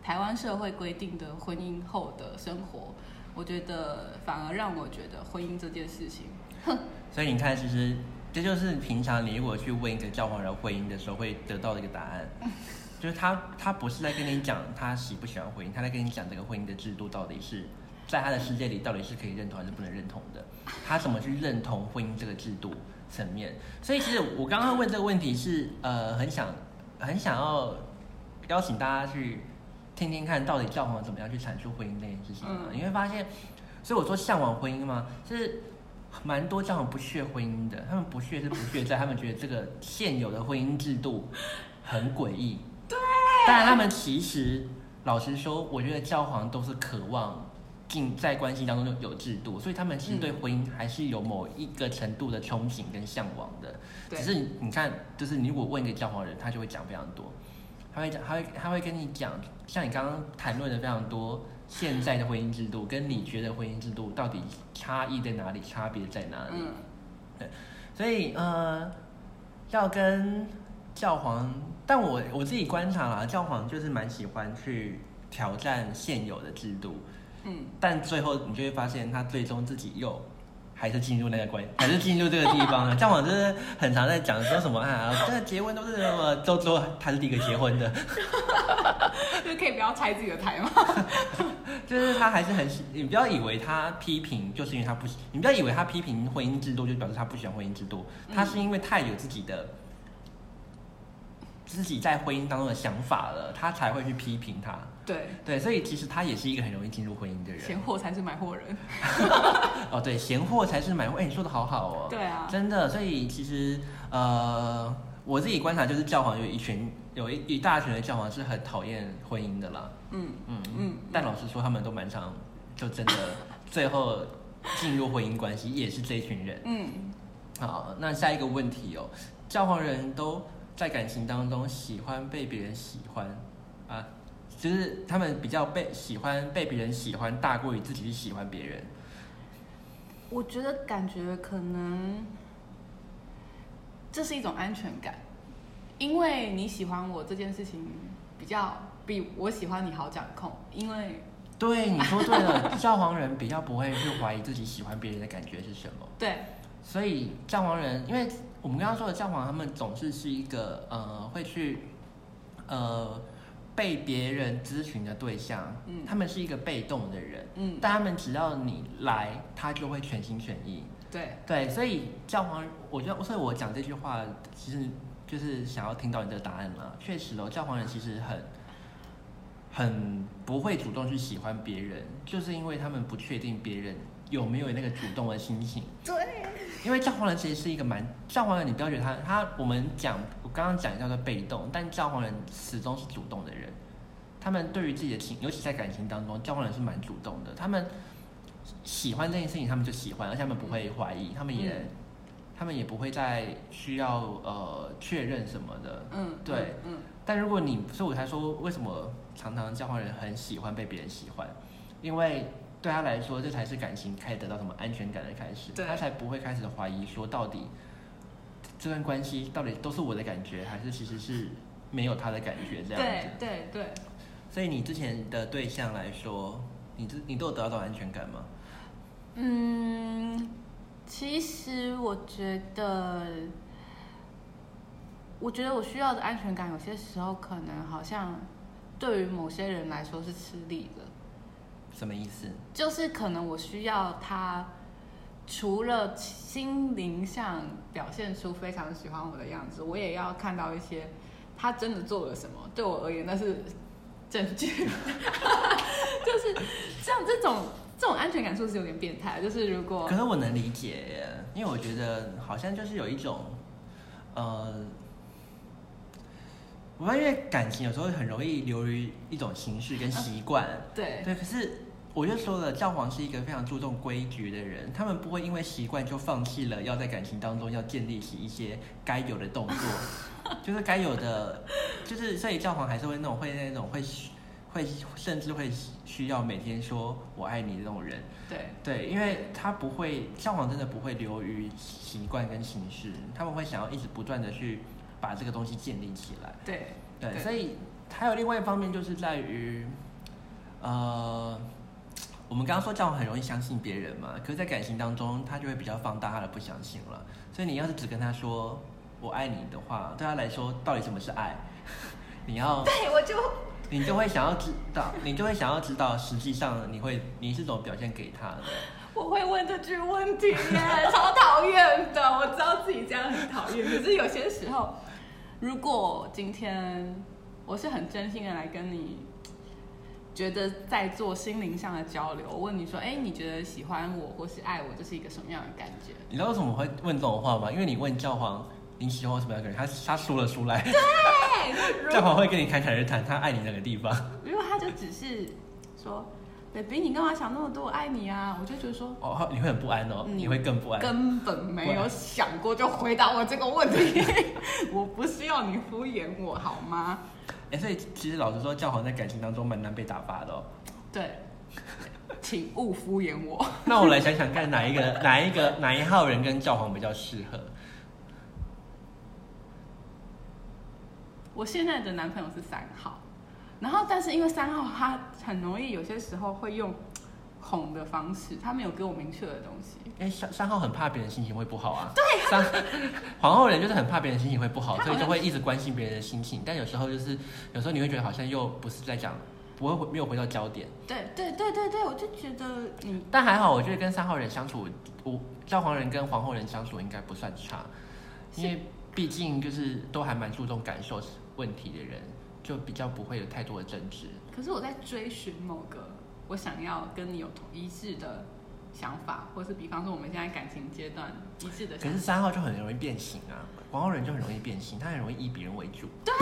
台湾社会规定的婚姻后的生活，我觉得反而让我觉得婚姻这件事情，哼。所以你看，其实这就是平常你如果去问一个教皇人婚姻的时候会得到的一个答案，*laughs* 就是他他不是在跟你讲他喜不喜欢婚姻，他在跟你讲这个婚姻的制度到底是在他的世界里到底是可以认同还是不能认同的，他怎么去认同婚姻这个制度层面。所以其实我刚刚问这个问题是呃很想很想要邀请大家去听听看到底教皇怎么样去阐述婚姻这件事情啊，嗯你会发现，所以我说向往婚姻吗？就是。蛮多教皇不屑婚姻的，他们不屑是不屑在他们觉得这个现有的婚姻制度很诡异。对，但他们其实老实说，我觉得教皇都是渴望进在关系当中有制度，所以他们其实对婚姻还是有某一个程度的憧憬跟向往的。对只是你你看，就是你如果问一个教皇人，他就会讲非常多，他会讲，他会他会跟你讲，像你刚刚谈论的非常多现在的婚姻制度，跟你觉得婚姻制度到底差异在哪里，差别在哪里？嗯，所以呃，要跟教皇，但我我自己观察啦，教皇就是蛮喜欢去挑战现有的制度，嗯，但最后你就会发现，他最终自己又还是进入那个关，*laughs* 还是进入这个地方了。*laughs* 像我就是很常在讲说什么啊，这个结婚都是什么，都说他是第一个结婚的，*laughs* 就是可以不要拆自己的台吗？就是他还是很喜，你不要以为他批评就是因为他不喜，你不要以为他批评婚姻制度就表示他不喜欢婚姻制度，他是因为太有自己的。自己在婚姻当中的想法了，他才会去批评他。对，对，所以其实他也是一个很容易进入婚姻的人。闲货才是买货人。*laughs* 哦，对，闲货才是买货。哎，你说的好好哦。对啊，真的，所以其实呃，我自己观察就是教皇有一群有一一大群的教皇是很讨厌婚姻的啦。嗯嗯嗯嗯。但老实说，他们都蛮常就真的 *coughs* 最后进入婚姻关系，也是这一群人。嗯，好，那下一个问题哦，教皇人都在感情当中喜欢被别人喜欢啊，就是他们比较被喜欢被别人喜欢，大过于自己去喜欢别人。我觉得感觉可能这是一种安全感，因为你喜欢我这件事情比较比我喜欢你好掌控，因为对，你说对了，教皇人比较不会去怀疑自己喜欢别人的感觉是什么。对，所以教皇人，因为我们刚刚说的教皇，他们总是是一个呃会去呃被别人咨询的对象，嗯他们是一个被动的人，嗯，但他们只要你来，他就会全心全意。对，对，所以教皇，我觉得，所以我讲这句话，其实就是想要听到你的答案嘛。确实哦，教皇人其实很很不会主动去喜欢别人，就是因为他们不确定别人有没有那个主动的心情。对，因为教皇人其实是一个蛮教皇人，你不要觉得他他我们讲我刚刚讲叫做被动，但教皇人始终是主动的人。他们对于自己的情，尤其在感情当中，教皇人是蛮主动的。他们喜欢这件事情，他们就喜欢，而且他们不会怀疑，他们也、嗯他们也不会再需要呃确认什么的。嗯，对，嗯，但如果你，所以我才说为什么常常教皇人很喜欢被别人喜欢，因为对他来说，这才是感情开始得到什么安全感的开始，对他才不会开始怀疑说到底这段关系到底都是我的感觉，还是其实是没有他的感觉这样对子。对对，所以你之前的对象来说，你这你都有得到安全感吗？嗯，其实我觉得我觉得我需要的安全感，有些时候可能好像对于某些人来说是吃力的。什么意思？就是可能我需要他，除了心灵上表现出非常喜欢我的样子，我也要看到一些他真的做了什么。对我而言，那是证据。*laughs* 就是像这种这种安全感，是不是有点变态？就是如果可是我能理解耶，因为我觉得好像就是有一种，呃，我发现感情有时候很容易流于一种形式跟习惯。对对，可是我就说了，教皇是一个非常注重规矩的人，他们不会因为习惯就放弃了要在感情当中要建立起一些该有的动作，就是该有的，就是所以教皇还是会那种会那种会会甚至会需要每天说我爱你的那种人。对对，因为他不会教皇真的不会流于习惯跟形式，他们会想要一直不断的去把这个东西建立起来。对对，对所以还有另外一方面就是在于，呃，我们刚刚说教皇很容易相信别人嘛，可是，在感情当中，他就会比较放大他的不相信了。所以你要是只跟他说我爱你的话，对他来说，到底什么是爱？*laughs* 你要对，我就你就会想要知道，你就会想要知道，实际上你会你是怎么表现给他的。*laughs* 我会问这句问题耶，超讨厌的。我知道自己这样很讨厌，可是有些时候，如果今天我是很真心的来跟你，觉得在做心灵上的交流，我问你说，哎，你觉得喜欢我或是爱我，这是一个什么样的感觉？你知道为什么会问这种话吗？因为你问教皇你喜欢什么样的人，他他说了出来，对，*laughs* 教皇会跟你侃侃而谈，他爱你那个地方。如果他就只是说，baby，你干嘛想那么多？我爱你啊！我就觉得说，哦，你会很不安哦，嗯你会更不安。根本没有想过就回答我这个问题。*laughs* 我不是要你敷衍我好吗？哎、所以其实老实说，教皇在感情当中蛮难被打发的哦。对，请勿敷衍我。*laughs* 那我来想想看，哪一个哪一个哪一号人跟教皇比较适合？*laughs* 我现在的男朋友是三号，然后但是因为三号他很容易有些时候会用哄的方式，他没有给我明确的东西。因为三三号很怕别人心情会不好啊。*laughs* 对。三皇后人就是很怕别人心情会不好，所以就会一直关心别人的心情。但有时候就是有时候你会觉得好像又不是在讲，不会回没有回到焦点。对对对对对，我就觉得你但还好，我觉得跟三号人相处，我教皇人跟皇后人相处应该不算差，因为毕竟就是都还蛮注重感受问题的人，就比较不会有太多的争执。可是我在追寻某个我想要跟你有同一致的想法，或是比方说我们现在感情阶段一致的可是。三号就很容易变形啊，皇后人就很容易变形，他很容易以别人为主。对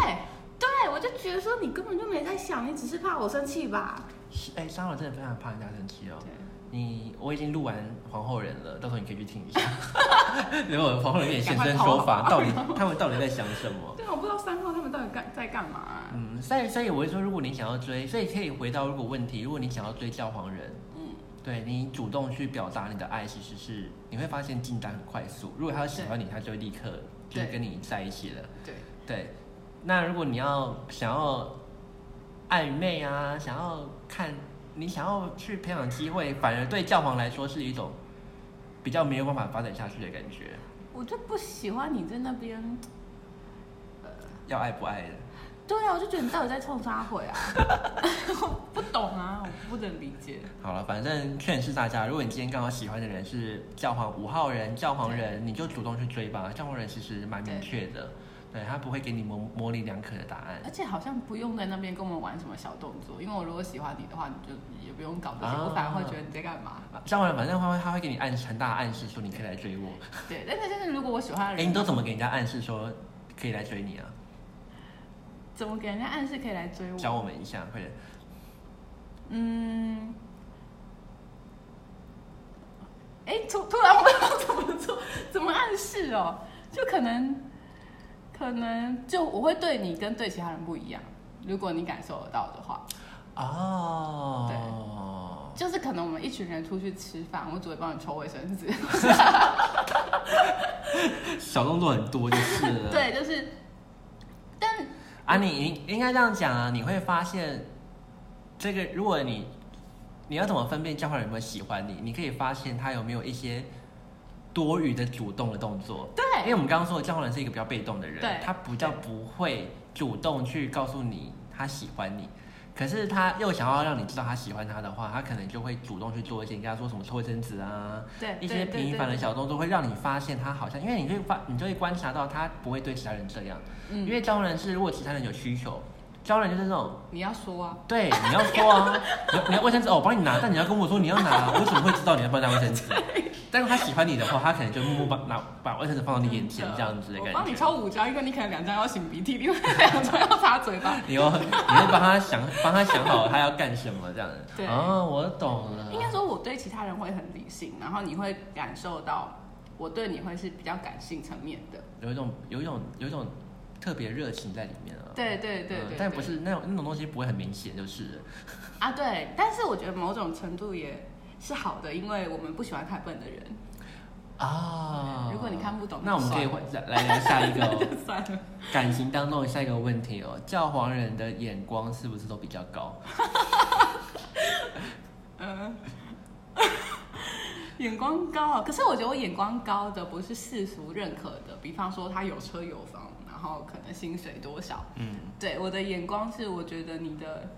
对，我就觉得说你根本就没在想，你只是怕我生气吧？是哎，三号真的非常怕人家生气哦。对。你我已经录完皇后人了，到时候你可以去听一下。*laughs* *laughs* 然后皇后人也现身说法，到底他们到底在想什么？*laughs* 对，我不知道三号他们到底干在干嘛、啊。嗯，所以所以我会说，如果你想要追，所以可以回到如果问题，如果你想要追教皇人，嗯，对你主动去表达你的爱，其实是你会发现进展很快速。如果他喜欢你，他就会立刻就跟你在一起了。对，对，那如果你要想要暧昧啊，想要看你想要去培养机会，反而对教皇来说是一种比较没有办法发展下去的感觉。我就不喜欢你在那边。要爱不爱的，对啊，我就觉得你到底在冲啥回啊？我 *laughs* 不懂啊，我不能理解。好了，反正劝是大家，如果你今天刚好喜欢的人是教皇五号人、教皇人，你就主动去追吧。教皇人其实蛮明确的，对他不会给你模模棱两可的答案。而且好像不用在那边跟我们玩什么小动作，因为我如果喜欢你的话，你就也不用搞这些，啊我反而会觉得你在干嘛。教皇人反正他会他会给你暗示很大的暗示，说你可以来追我。对，但是就是如果我喜欢的哎、人，你都怎么给人家暗示说可以来追你啊？怎么给人家暗示可以来追我？教我们一下，快点。嗯，哎，突突然我不知道怎么做，怎么暗示哦？就可能，可能就我会对你跟对其他人不一样，如果你感受得到的话，哦，对就是可能我们一群人出去吃饭，我只会帮你抽卫生纸，*laughs* 小动作很多就是了。对，就是，但啊，你应应该这样讲啊，你会发现，这个如果你你要怎么分辨交换人有没有喜欢你？你可以发现他有没有一些多余的主动的动作。对因为我们刚刚说的教皇人是一个比较被动的人，对他比较不会主动去告诉你他喜欢你，可是他又想要让你知道他喜欢他的话，他可能就会主动去做一些你跟他说什么抽卫生纸啊，对一些平凡的小动作，会让你发现他好像，因为你会发，你就会观察到他不会对其他人这样，嗯。因为交往人是如果其他人有需求，教人就是那种。你要说啊，对，你要说啊，*laughs* 你要你要卫生纸哦，我帮你拿，但你要跟我说你要拿，*laughs* 我怎么会知道你要帮他拿卫生纸？但是他喜欢你的话，他可能就默默把拿把卫生纸放到你眼前这样子的感觉。我帮你抽五张，因为你可能两张要擤鼻涕，另外两张要擦嘴巴。*laughs* 你要，你会帮他想，帮他想好他要干什么这样子。对哦，我懂了。应该说，我对其他人会很理性，然后你会感受到我对你会是比较感性层面的。有一种有一种有一种特别热情在里面啊。对对对对，嗯但不是那种那种东西不会很明显，就是啊，对。但是我觉得某种程度也是好的，因为我们不喜欢太笨的人。啊。如果你看不懂那我们可以就算来来聊下一个 *laughs* 哦算了。感情当中下一个问题哦，教皇人的眼光是不是都比较高？嗯 *laughs* *laughs* 眼光高啊，可是我觉得我眼光高的不是世俗认可的，比方说他有车有房，然后可能薪水多少。嗯，对，我的眼光是我觉得你的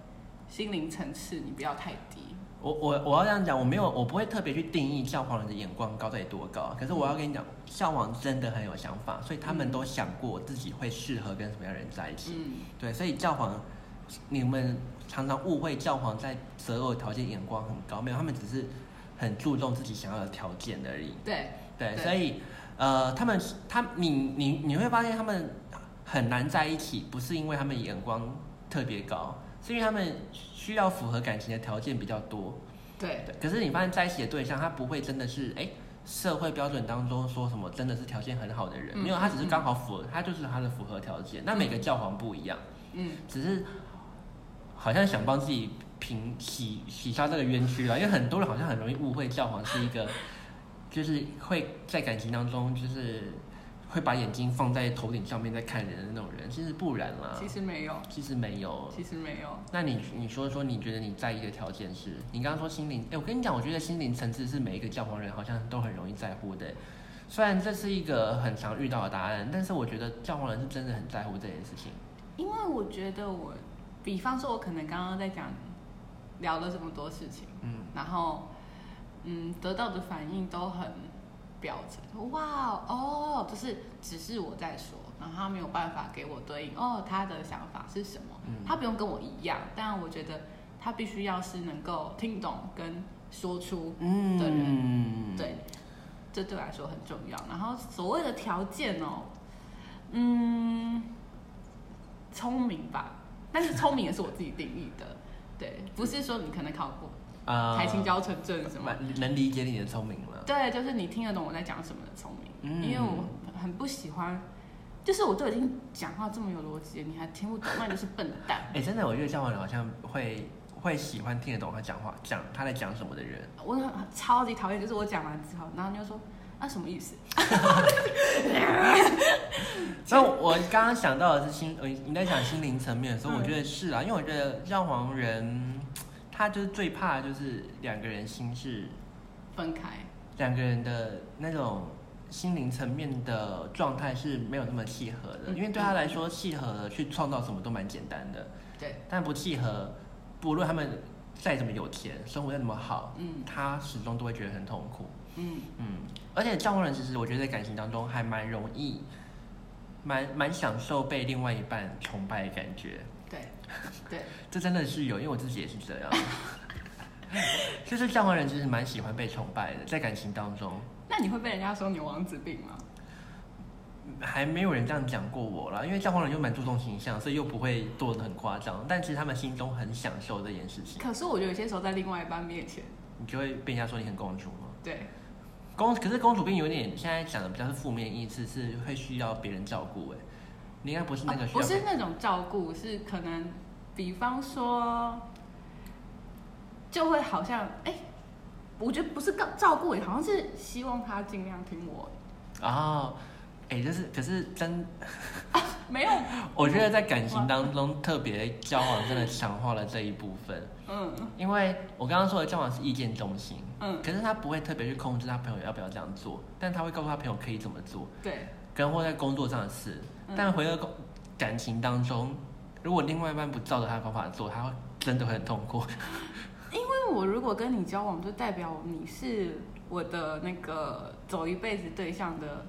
心灵层次你不要太低。我我我要这样讲，我没有，我不会特别去定义教皇人的眼光高到底多高。可是我要跟你讲，教皇真的很有想法，所以他们都想过自己会适合跟什么样的人在一起。嗯，对，所以教皇，你们常常误会教皇在择偶条件眼光很高，没有，他们只是很注重自己想要的条件而已。对，对，对所以呃，他们他你你你会发现他们很难在一起，不是因为他们眼光特别高，是因为他们需要符合感情的条件比较多。对，对，可是你发现在一起的对象，他不会真的是哎。社会标准当中说什么真的是条件很好的人，嗯没有，他只是刚好符合，他就是他的符合条件。那每个教皇不一样，嗯，只是好像想帮自己平洗洗刷这个冤屈了，因为很多人好像很容易误会教皇是一个，就是会在感情当中就是会把眼睛放在头顶上面在看人的那种人，其实不然啦，其实没有，其实没有。其实没有。那你你说说，你觉得你在意的条件是？你刚刚说心灵，哎，我跟你讲，我觉得心灵层次是每一个教皇人好像都很容易在乎的。虽然这是一个很常遇到的答案，但是我觉得教皇人是真的很在乎这件事情。因为我觉得我，比方说，我可能刚刚在讲聊了这么多事情，嗯，然后嗯，得到的反应都很表层，哇哦，就是只是我在说，然后他没有办法给我对应，哦，他的想法是什么？嗯他不用跟我一样，但我觉得他必须要是能够听懂跟说出嗯的人对，这对我来说很重要。然后所谓的条件哦，嗯，聪明吧，但是聪明也是我自己定义的，对，不是说你可能考过啊台青教程证什么，能理解你的聪明了。对，就是你听得懂我在讲什么的聪明，嗯因为我很不喜欢，就是我都已经讲话这么有逻辑了，你还听不懂，那你就是笨蛋。*laughs* 哎、真的，我觉得教皇人好像会会喜欢听得懂他讲话，讲他在讲什么的人。我很超级讨厌，就是我讲完之后，然后你就说啊什么意思？*laughs* 那我刚刚想到的是心，呃，你在讲心灵层面的时候，嗯我觉得是啊，因为我觉得教皇人他就是最怕的就是两个人心是分开，两个人的那种心灵层面的状态是没有那么契合的，嗯因为对他来说，契合了去创造什么都蛮简单的，对，但不契合，不论他们再怎么有钱，生活再怎么好，嗯他始终都会觉得很痛苦。嗯，嗯，而且教皇人其实我觉得在感情当中还蛮容易，蛮蛮享受被另外一半崇拜的感觉。对 *laughs* 对，这真的是有，因为我自己也是这样。*laughs* 就是教皇人其实蛮喜欢被崇拜的，在感情当中，那你会被人家说你王子病吗？还没有人这样讲过我啦。因为教皇人又蛮注重形象，所以又不会做的很夸张，但其实他们心中很享受这件事情。可是我觉得有些时候在另外一半面前，你就会被人家说你很公主吗？对，公可是公主病有点现在讲的比较是负面意思，是会需要别人照顾。哎，你应该不是那个不是那种照顾，是可能，比方说，就会好像，哎、我觉得不是照照顾，好像是希望他尽量听我。哦，哎、就是可是真没有，*laughs* 我觉得在感情当中，特别交往真的强化了这一部分。嗯因为我刚刚说的交往是意见中心，嗯，可是他不会特别去控制他朋友要不要这样做，但他会告诉他朋友可以怎么做，对，跟或在工作上的事。嗯但回到工感情当中，如果另外一半不照着他的方法做，他会真的会很痛苦。因为我如果跟你交往，就代表你是我的那个走一辈子对象的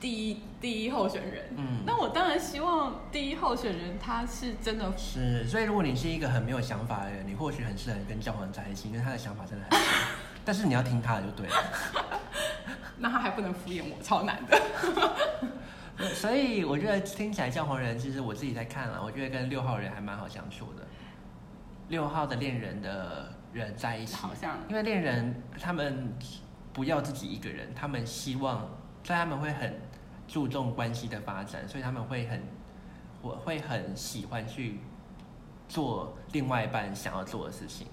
第一第一候选人。嗯，那我当然希望第一候选人他是真的，是，所以如果你是一个很没有想法的人，你或许很适合跟交往在一起，因为他的想法真的很多，*laughs* 但是你要听他的就对了。那他还不能敷衍我，超难的。*laughs* 所以我觉得听起来教皇人，其实我自己在看了，我觉得跟六号人还蛮好相处的。六号的恋人的人在一起，好像因为恋人他们不要自己一个人，他们希望，所以他们会很注重关系的发展，所以他们会很，我会很喜欢去做另外一半想要做的事情。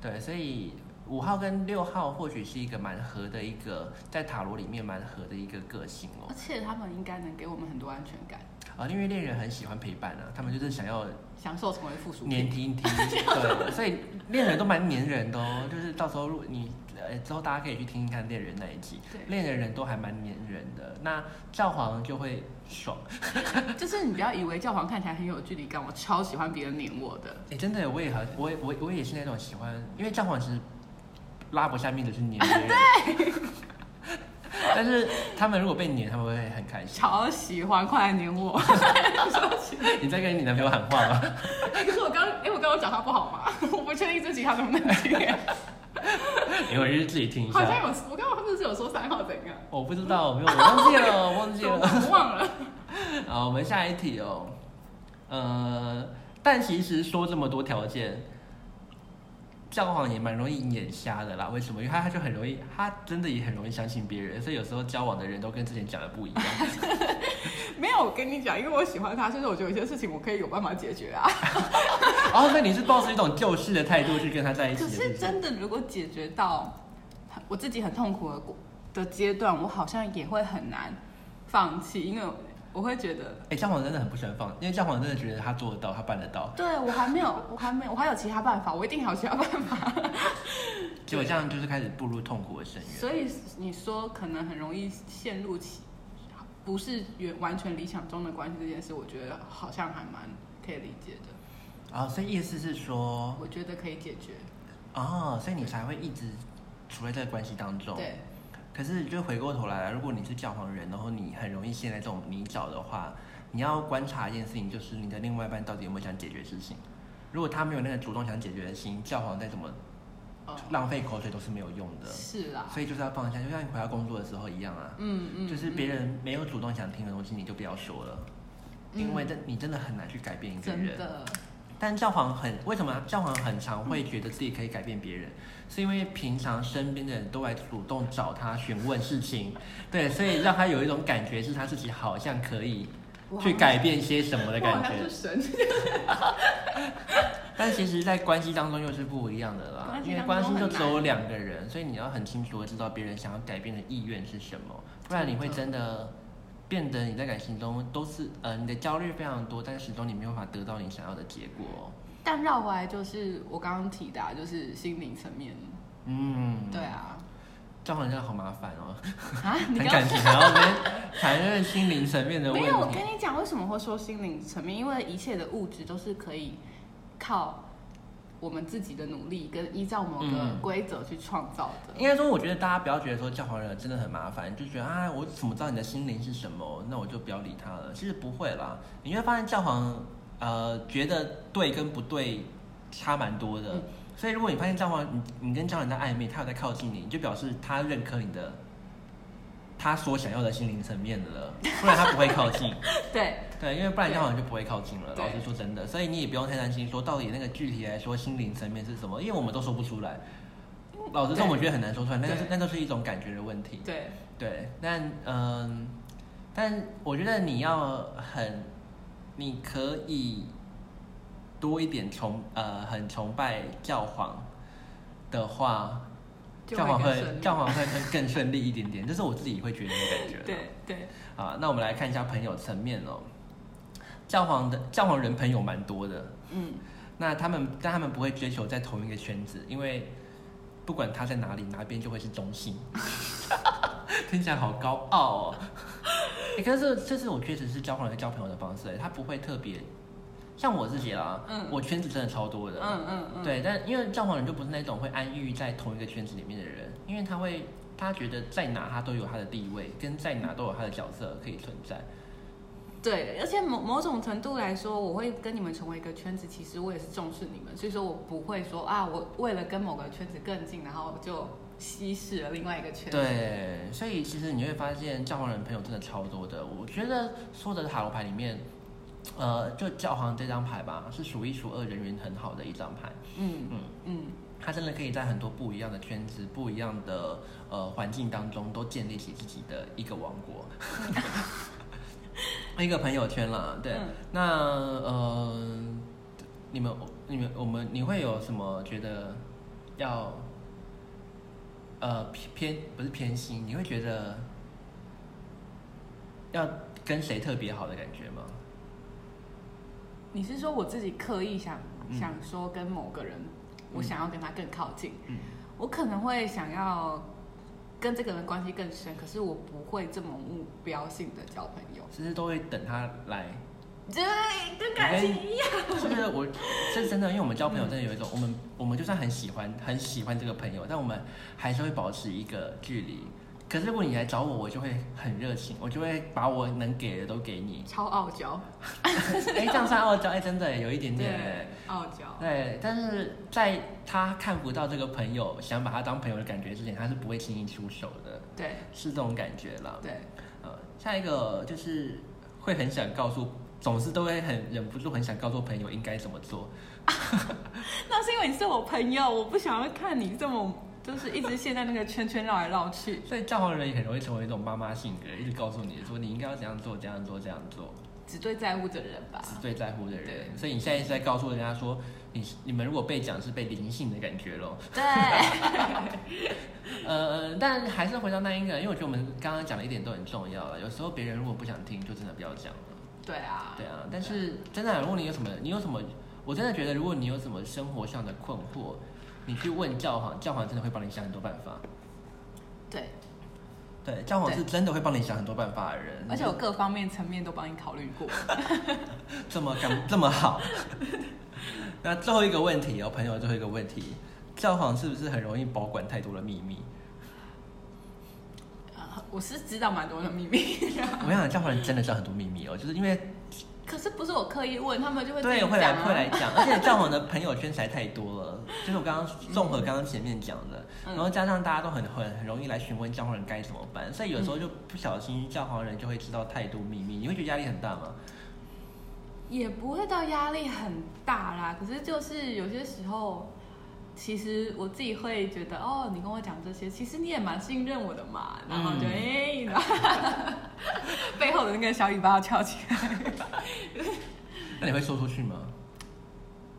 对，对，所以五号跟六号或许是一个蛮合的一个，在塔罗里面蛮合的一个个性哦而。且他们应该能给我们很多安全感，啊，因为恋人很喜欢陪伴啊，他们就是想要享受成为附属品。黏贴贴，对，所以恋人都蛮黏人的哦。就是到时候如果你呃之后大家可以去听听看恋人那一集，对，恋人人都还蛮黏人的。那教皇就会爽，*laughs* 就是你不要以为教皇看起来很有距离感，我超喜欢别人黏我的。哎，真的我也很，我也我我也是那种喜欢，因为教皇其实拉不下面的去黏别人，对。*laughs* 但是他们如果被黏，他们会很开心。超喜欢，快来黏我！你在跟你男朋友喊话吗？哎、可是我刚，哎、我刚刚讲他不好吗？*laughs* 我不确定这集他能不能听。你回去自己听一下好像。有，我刚刚是不是有说三号怎样？我不知道，没有，我忘记了，我忘记了。*laughs* 我忘了。好，我们下一题哦。呃，但其实说这么多条件，教皇也蛮容易眼瞎的啦。为什么？因为他他就很容易，他真的也很容易相信别人，所以有时候交往的人都跟之前讲的不一样。*laughs* 没有，我跟你讲，因为我喜欢他，所以我觉得有些事情我可以有办法解决啊。然 *laughs* 后，那你是抱着一种救世的态度去跟他在一起可是真的，如果解决到我自己很痛苦的阶段，我好像也会很难放弃，因为我会觉得，哎、教皇真的很不喜欢放，因为教皇真的觉得他做得到，他办得到。对我还没有，我还没有，我还有其他办法，我一定还有其他办法。*laughs* 结果这样就是开始步入痛苦的深渊。所以你说可能很容易陷入起不是原完全理想中的关系这件事，我觉得好像还蛮可以理解的。啊、所以意思是说，我觉得可以解决。哦，所以你才会一直处在这个关系当中。对，可是，就回过头来，如果你是教皇人，然后你很容易陷在这种泥沼的话，你要观察一件事情，就是你的另外一半到底有没有想解决事情。如果他没有那个主动想解决的心，教皇再怎么呃，浪费口水都是没有用的。是啦。所以就是要放下，就像你回到工作的时候一样啊，嗯嗯，就是别人没有主动想听的东西，你就不要说了，因为嗯这你真的很难去改变一个人。真的，但教皇很为什么教皇很常会觉得自己可以改变别人，是因为平常身边的人都来主动找他询问事情，对，所以让他有一种感觉是他自己好像可以去改变些什么的感觉。但其实，在关系当中又是不一样的啦，因为关系就只有两个人，所以你要很清楚的知道别人想要改变的意愿是什么，不然你会真的变得你在感情中都是呃你的焦虑非常多，但始终你没有办法得到你想要的结果哦。但绕回来就是我刚刚提的啊，就是心灵层面。嗯，对，啊，教皇真的好麻烦哦。啊，你刚 *laughs* 很感情，然后跟谈论心灵层面的问没有，我跟。你讲，为什么会说心灵层面？因为一切的物质都是可以靠我们自己的努力跟依照某个嗯规则去创造的。应该说，我觉得大家不要觉得说教皇人真的很麻烦，就觉得啊，我怎么知道你的心灵是什么？那我就不要理他了。其实不会啦，你会发现教皇呃觉得对跟不对差蛮多的。嗯所以如果你发现教皇你你跟教皇在暧昧，他有在靠近你，你就表示他认可你的他所想要的心灵层面的了，*laughs* 不然他不会靠近。对，对，因为不然教皇就不会靠近了。老实说真的，所以你也不用太担心说到底那个具体来说心灵层面是什么，因为我们都说不出来。老实说，对我觉得很难说出来，那个是那都是一种感觉的问题。对，对，但嗯，但我觉得你要很，你可以多一点崇呃很崇拜教皇的话，教皇会教皇会更更顺利一点点，这是我自己会觉得的感觉。*laughs* 对对，啊，那我们来看一下朋友层面哦。教皇的教皇人朋友蛮多的，嗯，那他们但他们不会追求在同一个圈子，因为不管他在哪里，哪边就会是中心。*laughs* 听起来好高傲哦。欸 *laughs* 可是这这是我确实是交换人交朋友的方式，欸他不会特别像我自己啦，嗯我圈子真的超多的，嗯嗯嗯，对，但因为教皇人就不是那种会安逸在同一个圈子里面的人，因为他会他觉得在哪他都有他的地位，跟在哪都有他的角色可以存在。对，而且某某种程度来说，我会跟你们成为一个圈子，其实我也是重视你们，所以说我不会说啊，我为了跟某个圈子更近，然后就稀释了另外一个圈子。对，所以其实你会发现教皇人朋友真的超多的。我觉得所有的塔罗牌里面，呃，就教皇这张牌吧，是数一数二人缘很好的一张牌。嗯嗯，嗯，他真的可以在很多不一样的圈子、不一样的呃环境当中，都建立起自己的一个王国，*laughs* *laughs* 一个朋友圈啦。对，嗯那呃，你们、你们、我们，你会有什么觉得要呃偏偏不是偏心？你会觉得要跟谁特别好的感觉吗？你是说我自己刻意想、嗯想说跟某个人，我嗯想要跟他更靠近，嗯我可能会想要跟这个人关系更深，可是我不会这么目标性的交朋友。其实都会等他来对，跟感情一样。是不是我，这是真的，因为我们交朋友真的有一种，我们我们就算很喜欢很喜欢这个朋友，但我们还是会保持一个距离。可是如果你来找我，我就会很热情，我就会把我能给的都给你。超傲娇，*laughs* 哎、这样算傲娇？哎、真的有一点点。傲娇，对，但是在他看不到这个朋友，想把他当朋友的感觉之前，他是不会轻易出手的，对是这种感觉了。对，呃，下一个就是会很想告诉，总是都会很忍不住很想告诉朋友应该怎么做。*laughs* 那是因为你是我朋友，我不想要看你这么就是一直陷在那个圈圈绕来绕去。*laughs* 所以教皇人也很容易成为一种妈妈性格，一直告诉你说你应该要怎样做，怎样做，怎样做，只对在乎的人吧。只对在乎的人。所以你现在是在告诉人家说，你你们如果被讲是被灵性的感觉咯。对，*laughs* 呃，但还是回到那一个，因为我觉得我们刚刚讲的一点都很重要了。有时候别人如果不想听，就真的不要讲了。对啊，对啊，但是真的啊，如果你有什么，你有什么，我真的觉得，如果你有什么生活上的困惑，你去问教皇，教皇真的会帮你想很多办法。对，对，教皇是真的会帮你想很多办法的人，而且我各方面层面都帮你考虑过。*laughs* 这么干这么好。*laughs* 那最后一个问题哦，朋友，最后一个问题，教皇是不是很容易保管太多的秘密？啊我是知道蛮多的秘密，*laughs* 我跟你讲，教皇人真的知道很多秘密哦，就是因为可是不是我刻意问，他们就会对会来会来讲，*laughs* 而且教皇的朋友圈实在太多了，就是我刚刚综合刚刚前面讲的，嗯。然后加上大家都很很很容易来询问教皇人该怎么办，所以有时候就不小心教皇人就会知道太多秘密，你会觉得压力很大吗？也不会到压力很大啦，可是就是有些时候，其实我自己会觉得，哦，你跟我讲这些，其实你也蛮信任我的嘛，然后就嗯。哎、*laughs* 背后的那个小尾巴要翘起来。那你会说出去吗？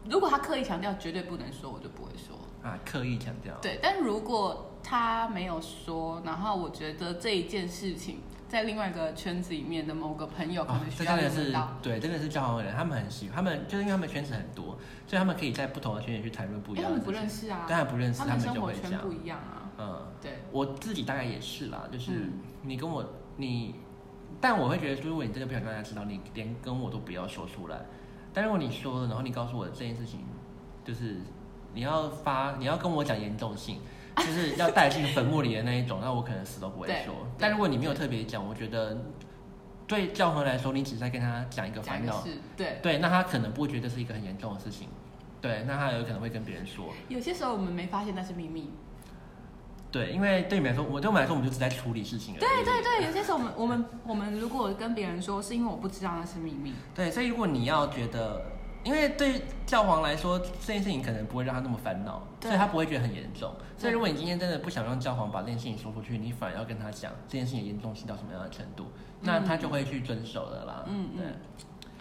如果他刻意强调绝对不能说，我就不会说。啊，刻意强调。对，但如果他没有说，然后我觉得这一件事情在另外一个圈子里面的某个朋友可哦能，需要这真的是用得到，对，真的是教皇人，他们很喜，他们就是因为他们圈子很多，所以他们可以在不同的圈子去谈论不一哎，他们不样的事情。认识啊，当然不认识，他他们生活圈就会讲。不一样啊。嗯，对，我自己大概也是啦，就是嗯你跟我你，但我会觉得，如果你真的不想让大家知道，你连跟我都不要说出来。但如果你说了，然后你告诉我这件事情，就是你要发，你要跟我讲严重性，就是要带进坟墓里的那一种，那我可能死都不会说。但如果你没有特别讲，我觉得对教皇来说，你只是在跟他讲一个烦恼，对。对，那他可能不会觉得这是一个很严重的事情，对，那他有可能会跟别人说，有些时候我们没发现那是秘密。对，因为对你们来说，我对我们来说，我们就只在处理事情而已。对对对，有些时候我们我们我们如果跟别人说，是因为我不知道那是秘密。对，所以如果你要觉得，因为对教皇来说，这件事情可能不会让他那么烦恼，所以他不会觉得很严重。所以如果你今天真的不想让教皇把这件事情说出去，你反而要跟他讲这件事情的严重性到什么样的程度，那他就会去遵守的啦。对嗯嗯。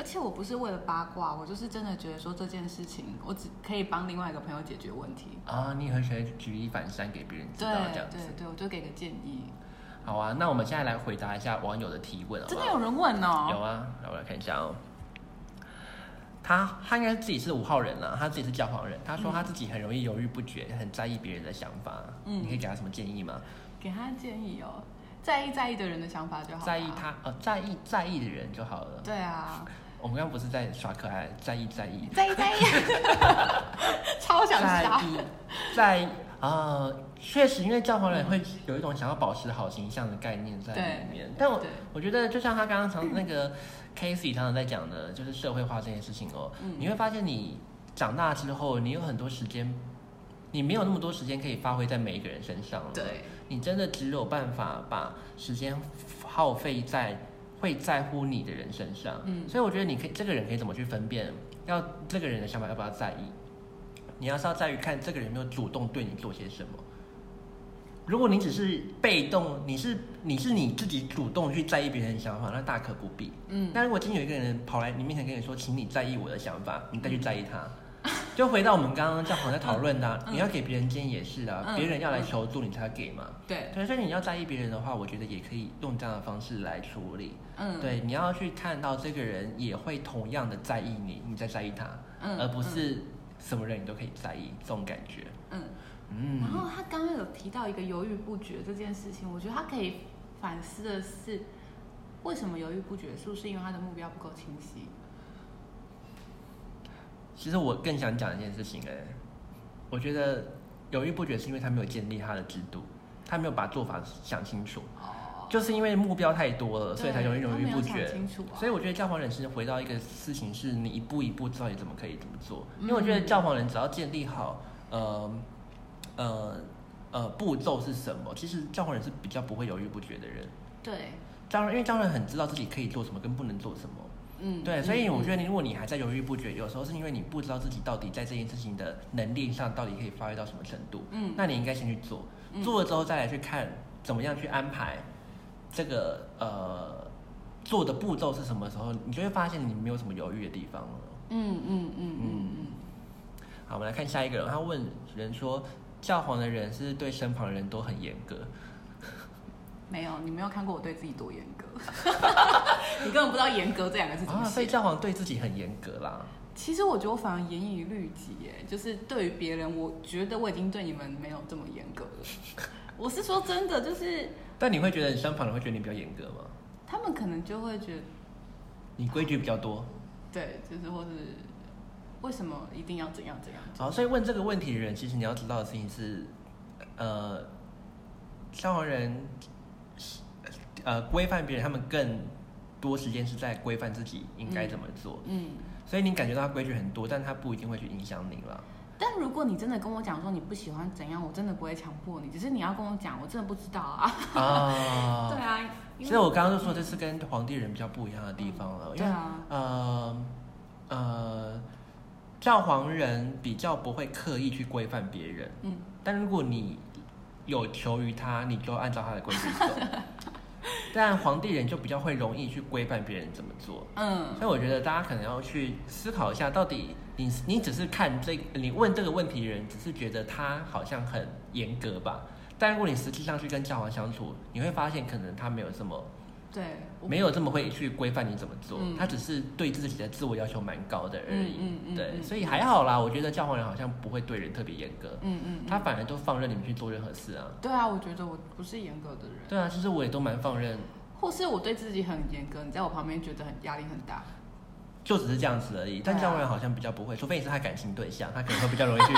而且我不是为了八卦，我就是真的觉得说这件事情，我只可以帮另外一个朋友解决问题。啊，你也很喜欢举一反三给别人知对道这样子对。对，我就给个建议。好啊，那我们现在来回答一下网友的提问好好真的有人问哦。有啊，来我来看一下哦。他他应该自己是五号人了，他自己是教皇人。他说他自己很容易犹豫不决，很在意别人的想法。嗯你可以给他什么建议吗？给他建议哦，在意在意的人的想法就好。在意。他呃，在意在意的人就好了。对啊，*laughs* 我们刚刚不是在耍可爱，在意在意，在意在意，*laughs* 超想在杀。意在意啊，确实，因为教皇人会有一种想要保持好形象的概念在里面。但我我觉得，就像他刚刚常那个 Casey 常常在讲的，就是社会化这件事情哦。嗯你会发现，你长大之后，你有很多时间，你没有那么多时间可以发挥在每一个人身上了。对，你真的只有办法把时间耗费在会在乎你的人身上。嗯所以我觉得你可以，这个人可以怎么去分辨，要这个人的想法要不要在意？你要是要在于看这个人有没有主动对你做些什么。如果你只是被动，你是你是你自己主动去在意别人的想法，那大可不必。嗯，但如果今天有一个人跑来你面前跟你说，请你在意我的想法，你再去在意他，就回到我们刚刚教皇在讨论的啊、嗯你要给别人建议也是啊，嗯别人要来求助你才给嘛。对，对，所以你要在意别人的话，我觉得也可以用这样的方式来处理。嗯，对，你要去看到这个人也会同样的在意你，你在在意他，嗯，而不是什么人你都可以在意这种感觉。嗯。嗯，然后他刚刚有提到一个犹豫不决这件事情，我觉得他可以反思的是，为什么犹豫不决？是不是因为他的目标不够清晰？其实我更想讲一件事情、哎，我觉得犹豫不决是因为他没有建立他的制度，他没有把做法想清楚，哦，就是因为目标太多了，所以才容易犹豫不决。所以我觉得教皇人是回到一个事情，是你一步一步知道你怎么可以怎么做。嗯因为我觉得教皇人只要建立好，呃呃呃步骤是什么，其实教皇人是比较不会犹豫不决的人。对，教人因为教皇人很知道自己可以做什么跟不能做什么。嗯，对，所以我觉得，如果你还在犹豫不决，有时候是因为你不知道自己到底在这件事情的能力上到底可以发挥到什么程度。嗯，那你应该先去做，嗯做了之后再来去看怎么样去安排这个呃做的步骤是什么时候，你就会发现你没有什么犹豫的地方了。嗯嗯嗯嗯嗯，好，我们来看下一个人，他问人说，教皇的人是对身旁的人都很严格，没有，你没有看过我对自己多严格，*laughs* 你根本不知道严格这两个字怎么啊，所以。教皇对自己很严格啦。其实我觉得我反而严以律己，哎，就是对于别人，我觉得我已经对你们没有这么严格了。*laughs* 我是说真的，就是但你会觉得你身旁人会觉得你比较严格吗？他们可能就会觉得，你规矩比较多。对，就是或是为什么一定要怎样怎样？好，所以问这个问题的人，其实你要知道的事情是，呃，消防人，呃，规范别人，他们更多时间是在规范自己应该怎么做。嗯，所以你感觉到他规矩很多，但他不一定会去影响你了。但如果你真的跟我讲说你不喜欢怎样，我真的不会强迫你，只是你要跟我讲，我真的不知道啊。啊，*laughs* 对啊，所以我刚刚就说这是跟皇帝人比较不一样的地方了，因为对啊，呃呃，教皇人比较不会刻意去规范别人，嗯，但如果你有求于他，你就按照他的规矩走。*laughs* *laughs* 但皇帝人就比较会容易去规范别人怎么做，嗯。所以我觉得大家可能要去思考一下，到底你你只是看这你问这个问题的人，只是觉得他好像很严格吧，但如果你实际上去跟教皇相处，你会发现可能他没有这么对，我没有这么会去规范你怎么做，嗯他只是对自己的自我要求蛮高的而已。嗯嗯嗯对，嗯所以还好啦。我觉得教皇人好像不会对人特别严格，嗯嗯，他反而都放任你们去做任何事啊。对啊，我觉得我不是严格的人，对啊，其实我也都蛮放任，或是我对自己很严格，你在我旁边觉得很压力很大。就只是这样子而已。但教皇人好像比较不会，除非你是他感情对象，他可能会比较容易去，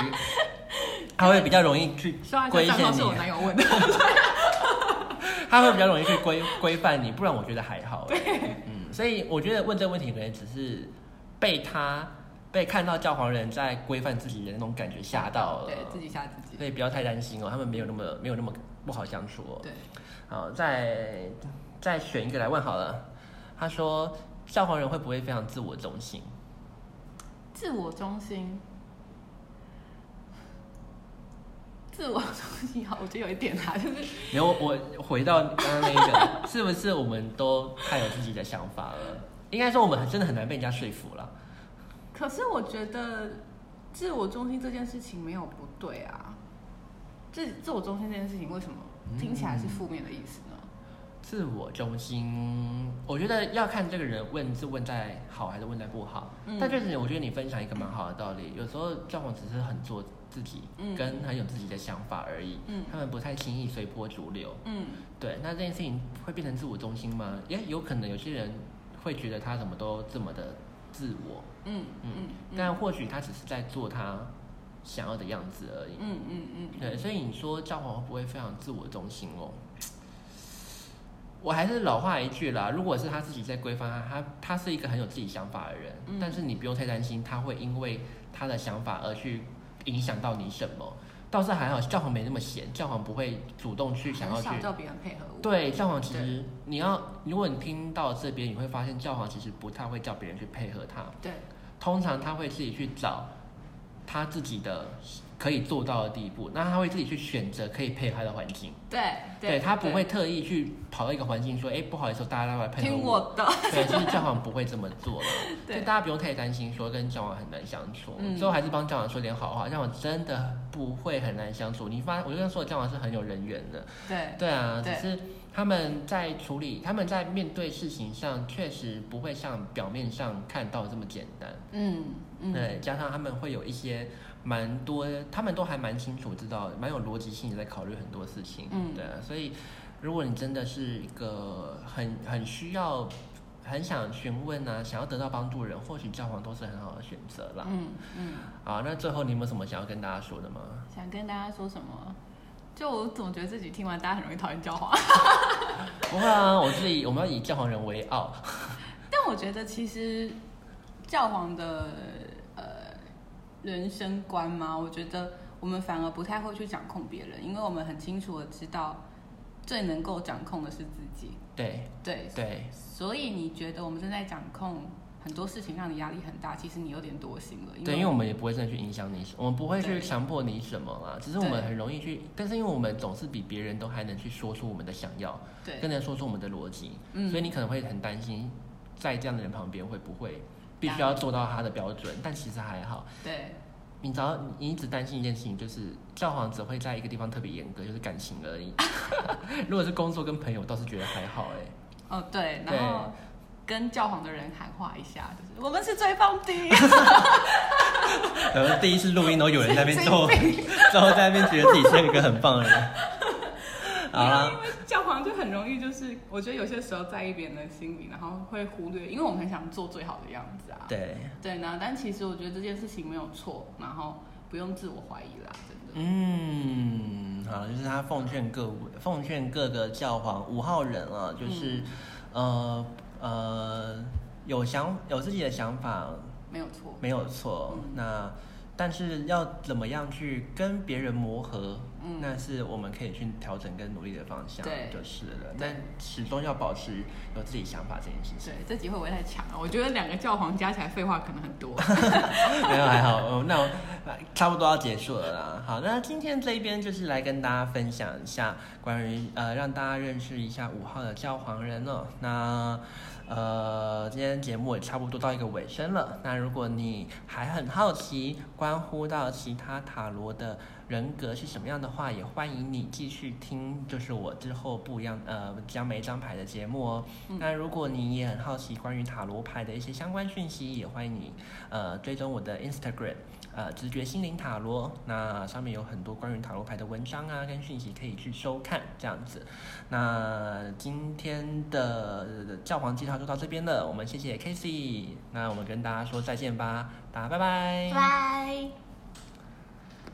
他会比较容易去 *laughs* 说规限你账号是我，男友问的，*laughs* *laughs* 他会比较容易去规规范你，不然我觉得还好。嗯，所以我觉得问这个问题可能只是被他被看到教皇人在规范自己的那种感觉吓到了，对自己吓自己。所以不要太担心哦，他们没有那么没有那么不好相处哦。对，好，再再选一个来问好了。他说教皇人会不会非常自我中心？自我中心，自我中心好，我觉得有一点啊，就是没有，我回到刚刚那一个，*laughs* 是不是我们都太有自己的想法了？应该说我们真的很难被人家说服了。可是我觉得自我中心这件事情没有不对啊。自自我中心这件事情为什么听起来是负面的意思呢？自我中心，我觉得要看这个人问是问在好还是问在不好。嗯但确实，我觉得你分享一个蛮好的道理，有时候交往只是很做自己，嗯跟很有自己的想法而已。嗯他们不太轻易随波逐流。嗯对，那这件事情会变成自我中心吗？也有可能有些人会觉得他怎么都这么的自我，嗯嗯嗯，但或许他只是在做他想要的样子而已。嗯嗯嗯，对，所以你说教皇会不会非常自我中心哦？*tsk* 我还是老话一句啦，如果是他自己在规范他，他他是一个很有自己想法的人，嗯但是你不用太担心他会因为他的想法而去影响到你什么。倒是还好，教皇没那么闲，教皇不会主动去想要去叫别人配合我。对，教皇其实你要，如果你听到这边，你会发现教皇其实不太会叫别人去配合他，对通常他会自己去找他自己的可以做到的地步，那他会自己去选择可以配合他的环境，对对他不会特意去跑到一个环境说，哎，不好意思，大家都来配合听我。我的。对，其实教皇不会这么做了，*laughs* 对所以大家不用太担心说跟教皇很难相处。嗯最后还是帮教皇说点好话，教皇真的不会很难相处。你发，我就跟说教皇是很有人缘的，对对啊，只是他们在处理，他们在面对事情上，确实不会像表面上看到这么简单。嗯嗯，对，加上他们会有一些蛮多，他们都还蛮清楚知道，蛮有逻辑性的在考虑很多事情。嗯对啊，所以如果你真的是一个很很需要。很想询问啊，想要得到帮助的人，或许教皇都是很好的选择啦。嗯嗯，好，那最后你有没有什么想要跟大家说的吗？想跟大家说什么？就我总觉得自己听完，大家很容易讨厌教皇。*laughs* 不会啊，我自己我们要以教皇人为傲。*laughs* 但我觉得其实教皇的呃人生观吗，我觉得我们反而不太会去掌控别人，因为我们很清楚的知道最能够掌控的是自己。对对，对，所以你觉得我们正在掌控很多事情，让你压力很大，其实你有点多心了。对，因为我们也不会真的去影响你，我们不会去强迫你什么啦，只是我们很容易去，但是因为我们总是比别人都还能去说出我们的想要，对更能说出我们的逻辑，嗯所以你可能会很担心，在这样的人旁边会不会必须要做到他的标准，但其实还好，对你只要你一直担心一件事情，就是教皇只会在一个地方特别严格，就是感情而已。*laughs* 如果是工作跟朋友，倒是觉得还好哎、哦对，然后跟教皇的人喊话一下，就是我们是最棒的。然 *laughs* 后第一次录音都有人在那边神做，经之后在那边觉得自己是一个很棒的人。*laughs* 因。为教皇就很容易，就是我觉得有些时候在意别人的心理，然后会忽略，因为我们很想做最好的样子啊。对，对呢，但其实我觉得这件事情没有错，然后不用自我怀疑啦，真的。嗯，好，就是他奉劝各位奉劝各个教皇五号人啊，就是、呃呃有想有自己的想法没有错。没有错，嗯那但是要怎么样去跟别人磨合，嗯那是我们可以去调整跟努力的方向，对就是了。但始终要保持有自己想法这件事情。对，这集会不会太强啊？我觉得两个教皇加起来废话可能很多。*laughs* 没有还好，*laughs* 哦那我差不多要结束了啦。好，那今天这一边就是来跟大家分享一下关于呃让大家认识一下五号的教皇人哦。那呃今天节目也差不多到一个尾声了。那如果你还很好奇关乎到其他塔罗的人格是什么样的话，也欢迎你继续听，就是我之后不一样呃讲每一张牌的节目哦。那如果你也很好奇关于塔罗牌的一些相关讯息，也欢迎你呃追踪我的 Instagram。呃，直觉心灵塔罗，那上面有很多关于塔罗牌的文章啊，跟讯息可以去收看，这样子。那今天的教皇介绍就到这边了，我们谢谢 Casey，那我们跟大家说再见吧，大家拜拜。拜。